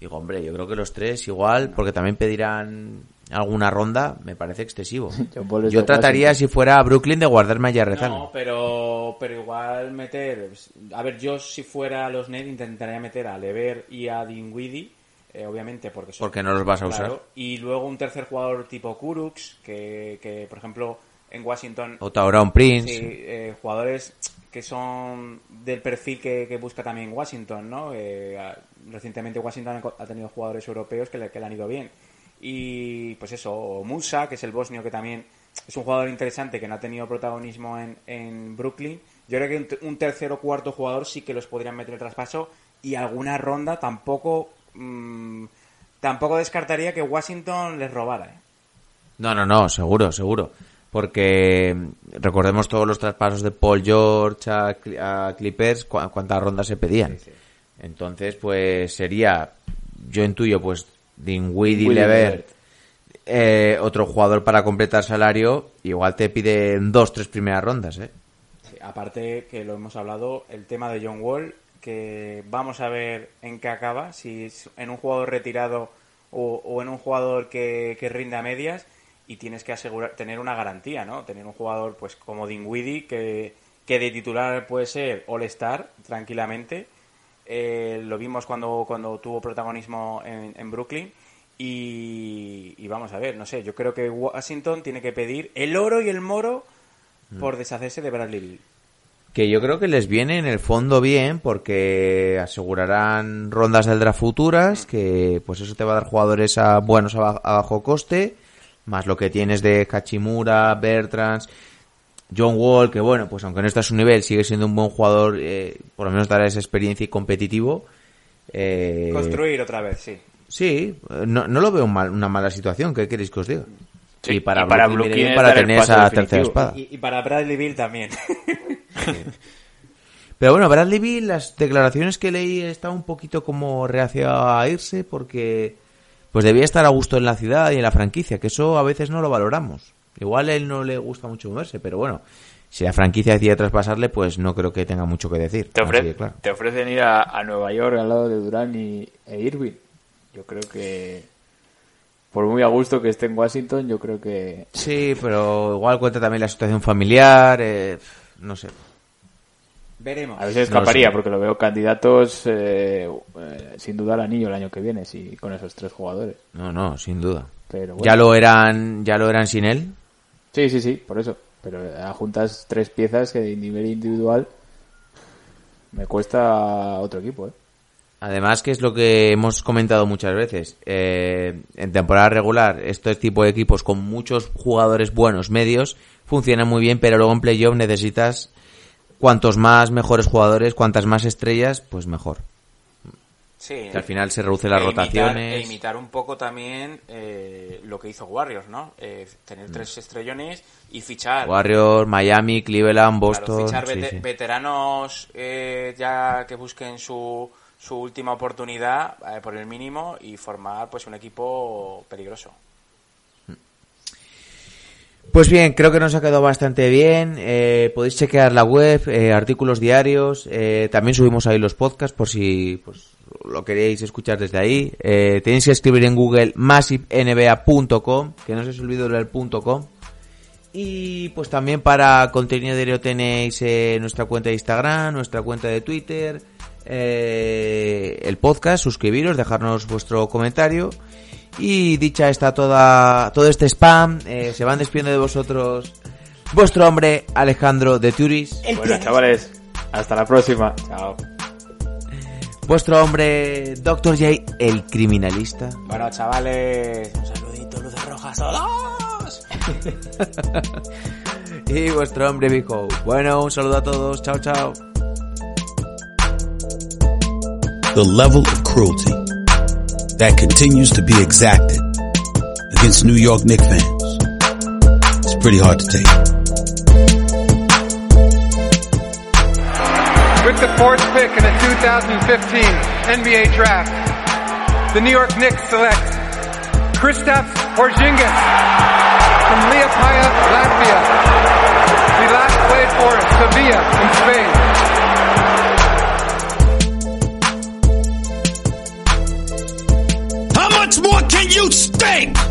Digo, hombre, yo creo que los tres igual, porque también pedirán alguna ronda, me parece excesivo. Yo trataría, si fuera a Brooklyn, de guardarme a Allen. No, pero, pero igual meter. A ver, yo si fuera a los Nets intentaría meter a Lever y a Dinwiddie eh, obviamente porque son- Porque no los vas a usar. Y luego un tercer jugador tipo Kuruks, que, que, por ejemplo en Washington O Tauron Prince. Sí, eh, jugadores que son del perfil que, busca también Washington, ¿no? Eh, recientemente Washington ha tenido jugadores europeos que le, han ido bien. Y pues eso, Musa, que es el bosnio que también es un jugador interesante que no ha tenido protagonismo en, Brooklyn. Yo creo que un, te- un tercer o cuarto jugador sí que los podrían meter en traspaso y alguna ronda tampoco mm, tampoco descartaría que Washington les robara. ¿eh? No, no, no, seguro, seguro. Porque mm, recordemos todos los traspasos de Paul George a, a Clippers, cu- cuántas rondas se pedían. Entonces, pues sería, yo intuyo, pues Dinwiddie, Levert, eh, otro jugador para completar salario, igual te piden dos, tres primeras rondas, ¿eh? Sí, aparte que lo hemos hablado, el tema de John Wall, que vamos a ver en qué acaba, si es en un jugador retirado o, o en un jugador que, que rinde a medias y tienes que asegurar tener una garantía, ¿no? Tener un jugador pues como Dinwiddie que, que de titular puede ser All-Star tranquilamente. Eh, lo vimos cuando, cuando tuvo protagonismo en, en Brooklyn. Y, y vamos a ver, no sé, yo creo que Washington tiene que pedir el oro y el moro por deshacerse de Bradley Beal. Que yo creo que les viene en el fondo bien porque asegurarán rondas del draft futuras, que pues eso te va a dar jugadores a, buenos a bajo coste, más lo que tienes de Kachimura, Bertrands, John Wall, que bueno, pues aunque no está a su nivel, sigue siendo un buen jugador, eh, por lo menos dará esa experiencia y competitivo. Eh, Construir otra vez, sí. Sí, no, no lo veo mal, una mala situación, ¿qué queréis que os diga? Sí, y para, y para Brooklyn Brooklyn para tener esa definitivo. tercera espada. Y, y para Bradley Bill también. Pero bueno, Bradley Beal, las declaraciones que leí estaba un poquito como reacio a irse porque pues debía estar a gusto en la ciudad y en la franquicia, que eso a veces no lo valoramos. Igual a él no le gusta mucho moverse, pero bueno, si la franquicia decide traspasarle, pues no creo que tenga mucho que decir. Te, ofre- Así que, claro. te ofrecen ir a, a Nueva York al lado de Durán y, e Irving. Yo creo que, por muy a gusto que esté en Washington, yo creo que Sí, pero igual cuenta también la situación familiar, eh, no sé. Veremos. a ver si No escaparía, sé. porque lo veo candidatos eh, eh, sin duda al anillo el año que viene, si, con esos tres jugadores. No, no, sin duda. Pero bueno. Ya lo eran, ya lo eran sin él. Sí, sí, sí, por eso. Pero juntas tres piezas que de nivel individual me cuesta otro equipo, ¿eh? Además, que es lo que hemos comentado muchas veces. eh, en temporada regular, este tipo de equipos con muchos jugadores buenos, medios, funcionan muy bien, pero luego en playoff necesitas cuantos más mejores jugadores, cuantas más estrellas, pues mejor. Sí. Que al final se reducen las E imitar- rotaciones. e imitar un poco también eh, lo que hizo Warriors, ¿no? Eh, Mm. tener tres estrellones y fichar. Warriors, Miami, Cleveland, Claro, Boston. fichar sí, vete- sí. veteranos eh, ya que busquen su, su última oportunidad eh, por el mínimo y formar pues un equipo peligroso. Pues bien, creo que nos ha quedado bastante bien. Eh, podéis chequear la web, eh, artículos diarios. eh, también subimos ahí los podcasts por si pues, lo queréis escuchar desde ahí. Eh, tenéis que escribir en Google massivenba.com, que no se os olvide el punto .com. Y pues también para contenido diario tenéis eh, nuestra cuenta de Instagram, nuestra cuenta de Twitter, el podcast, suscribiros, dejarnos vuestro comentario. Y dicha está toda, todo este spam, eh, se van despidiendo de vosotros vuestro hombre Alejandro de Turis, Bueno, chavales, hasta la próxima. Chao. vuestro hombre Dr. J, el criminalista. Bueno, chavales, un saludito, luces rojas, todos. y vuestro hombre Vico. Bueno, un saludo a todos, chao chao. The level of cruelty that continues to be exacted against New York Knicks fans. It's pretty hard to take. With the fourth pick in the 2015 NBA draft, the New York Knicks select Kristaps Porzingis from Liepaja, Latvia. He last played for Sevilla in Spain. much more can you stink?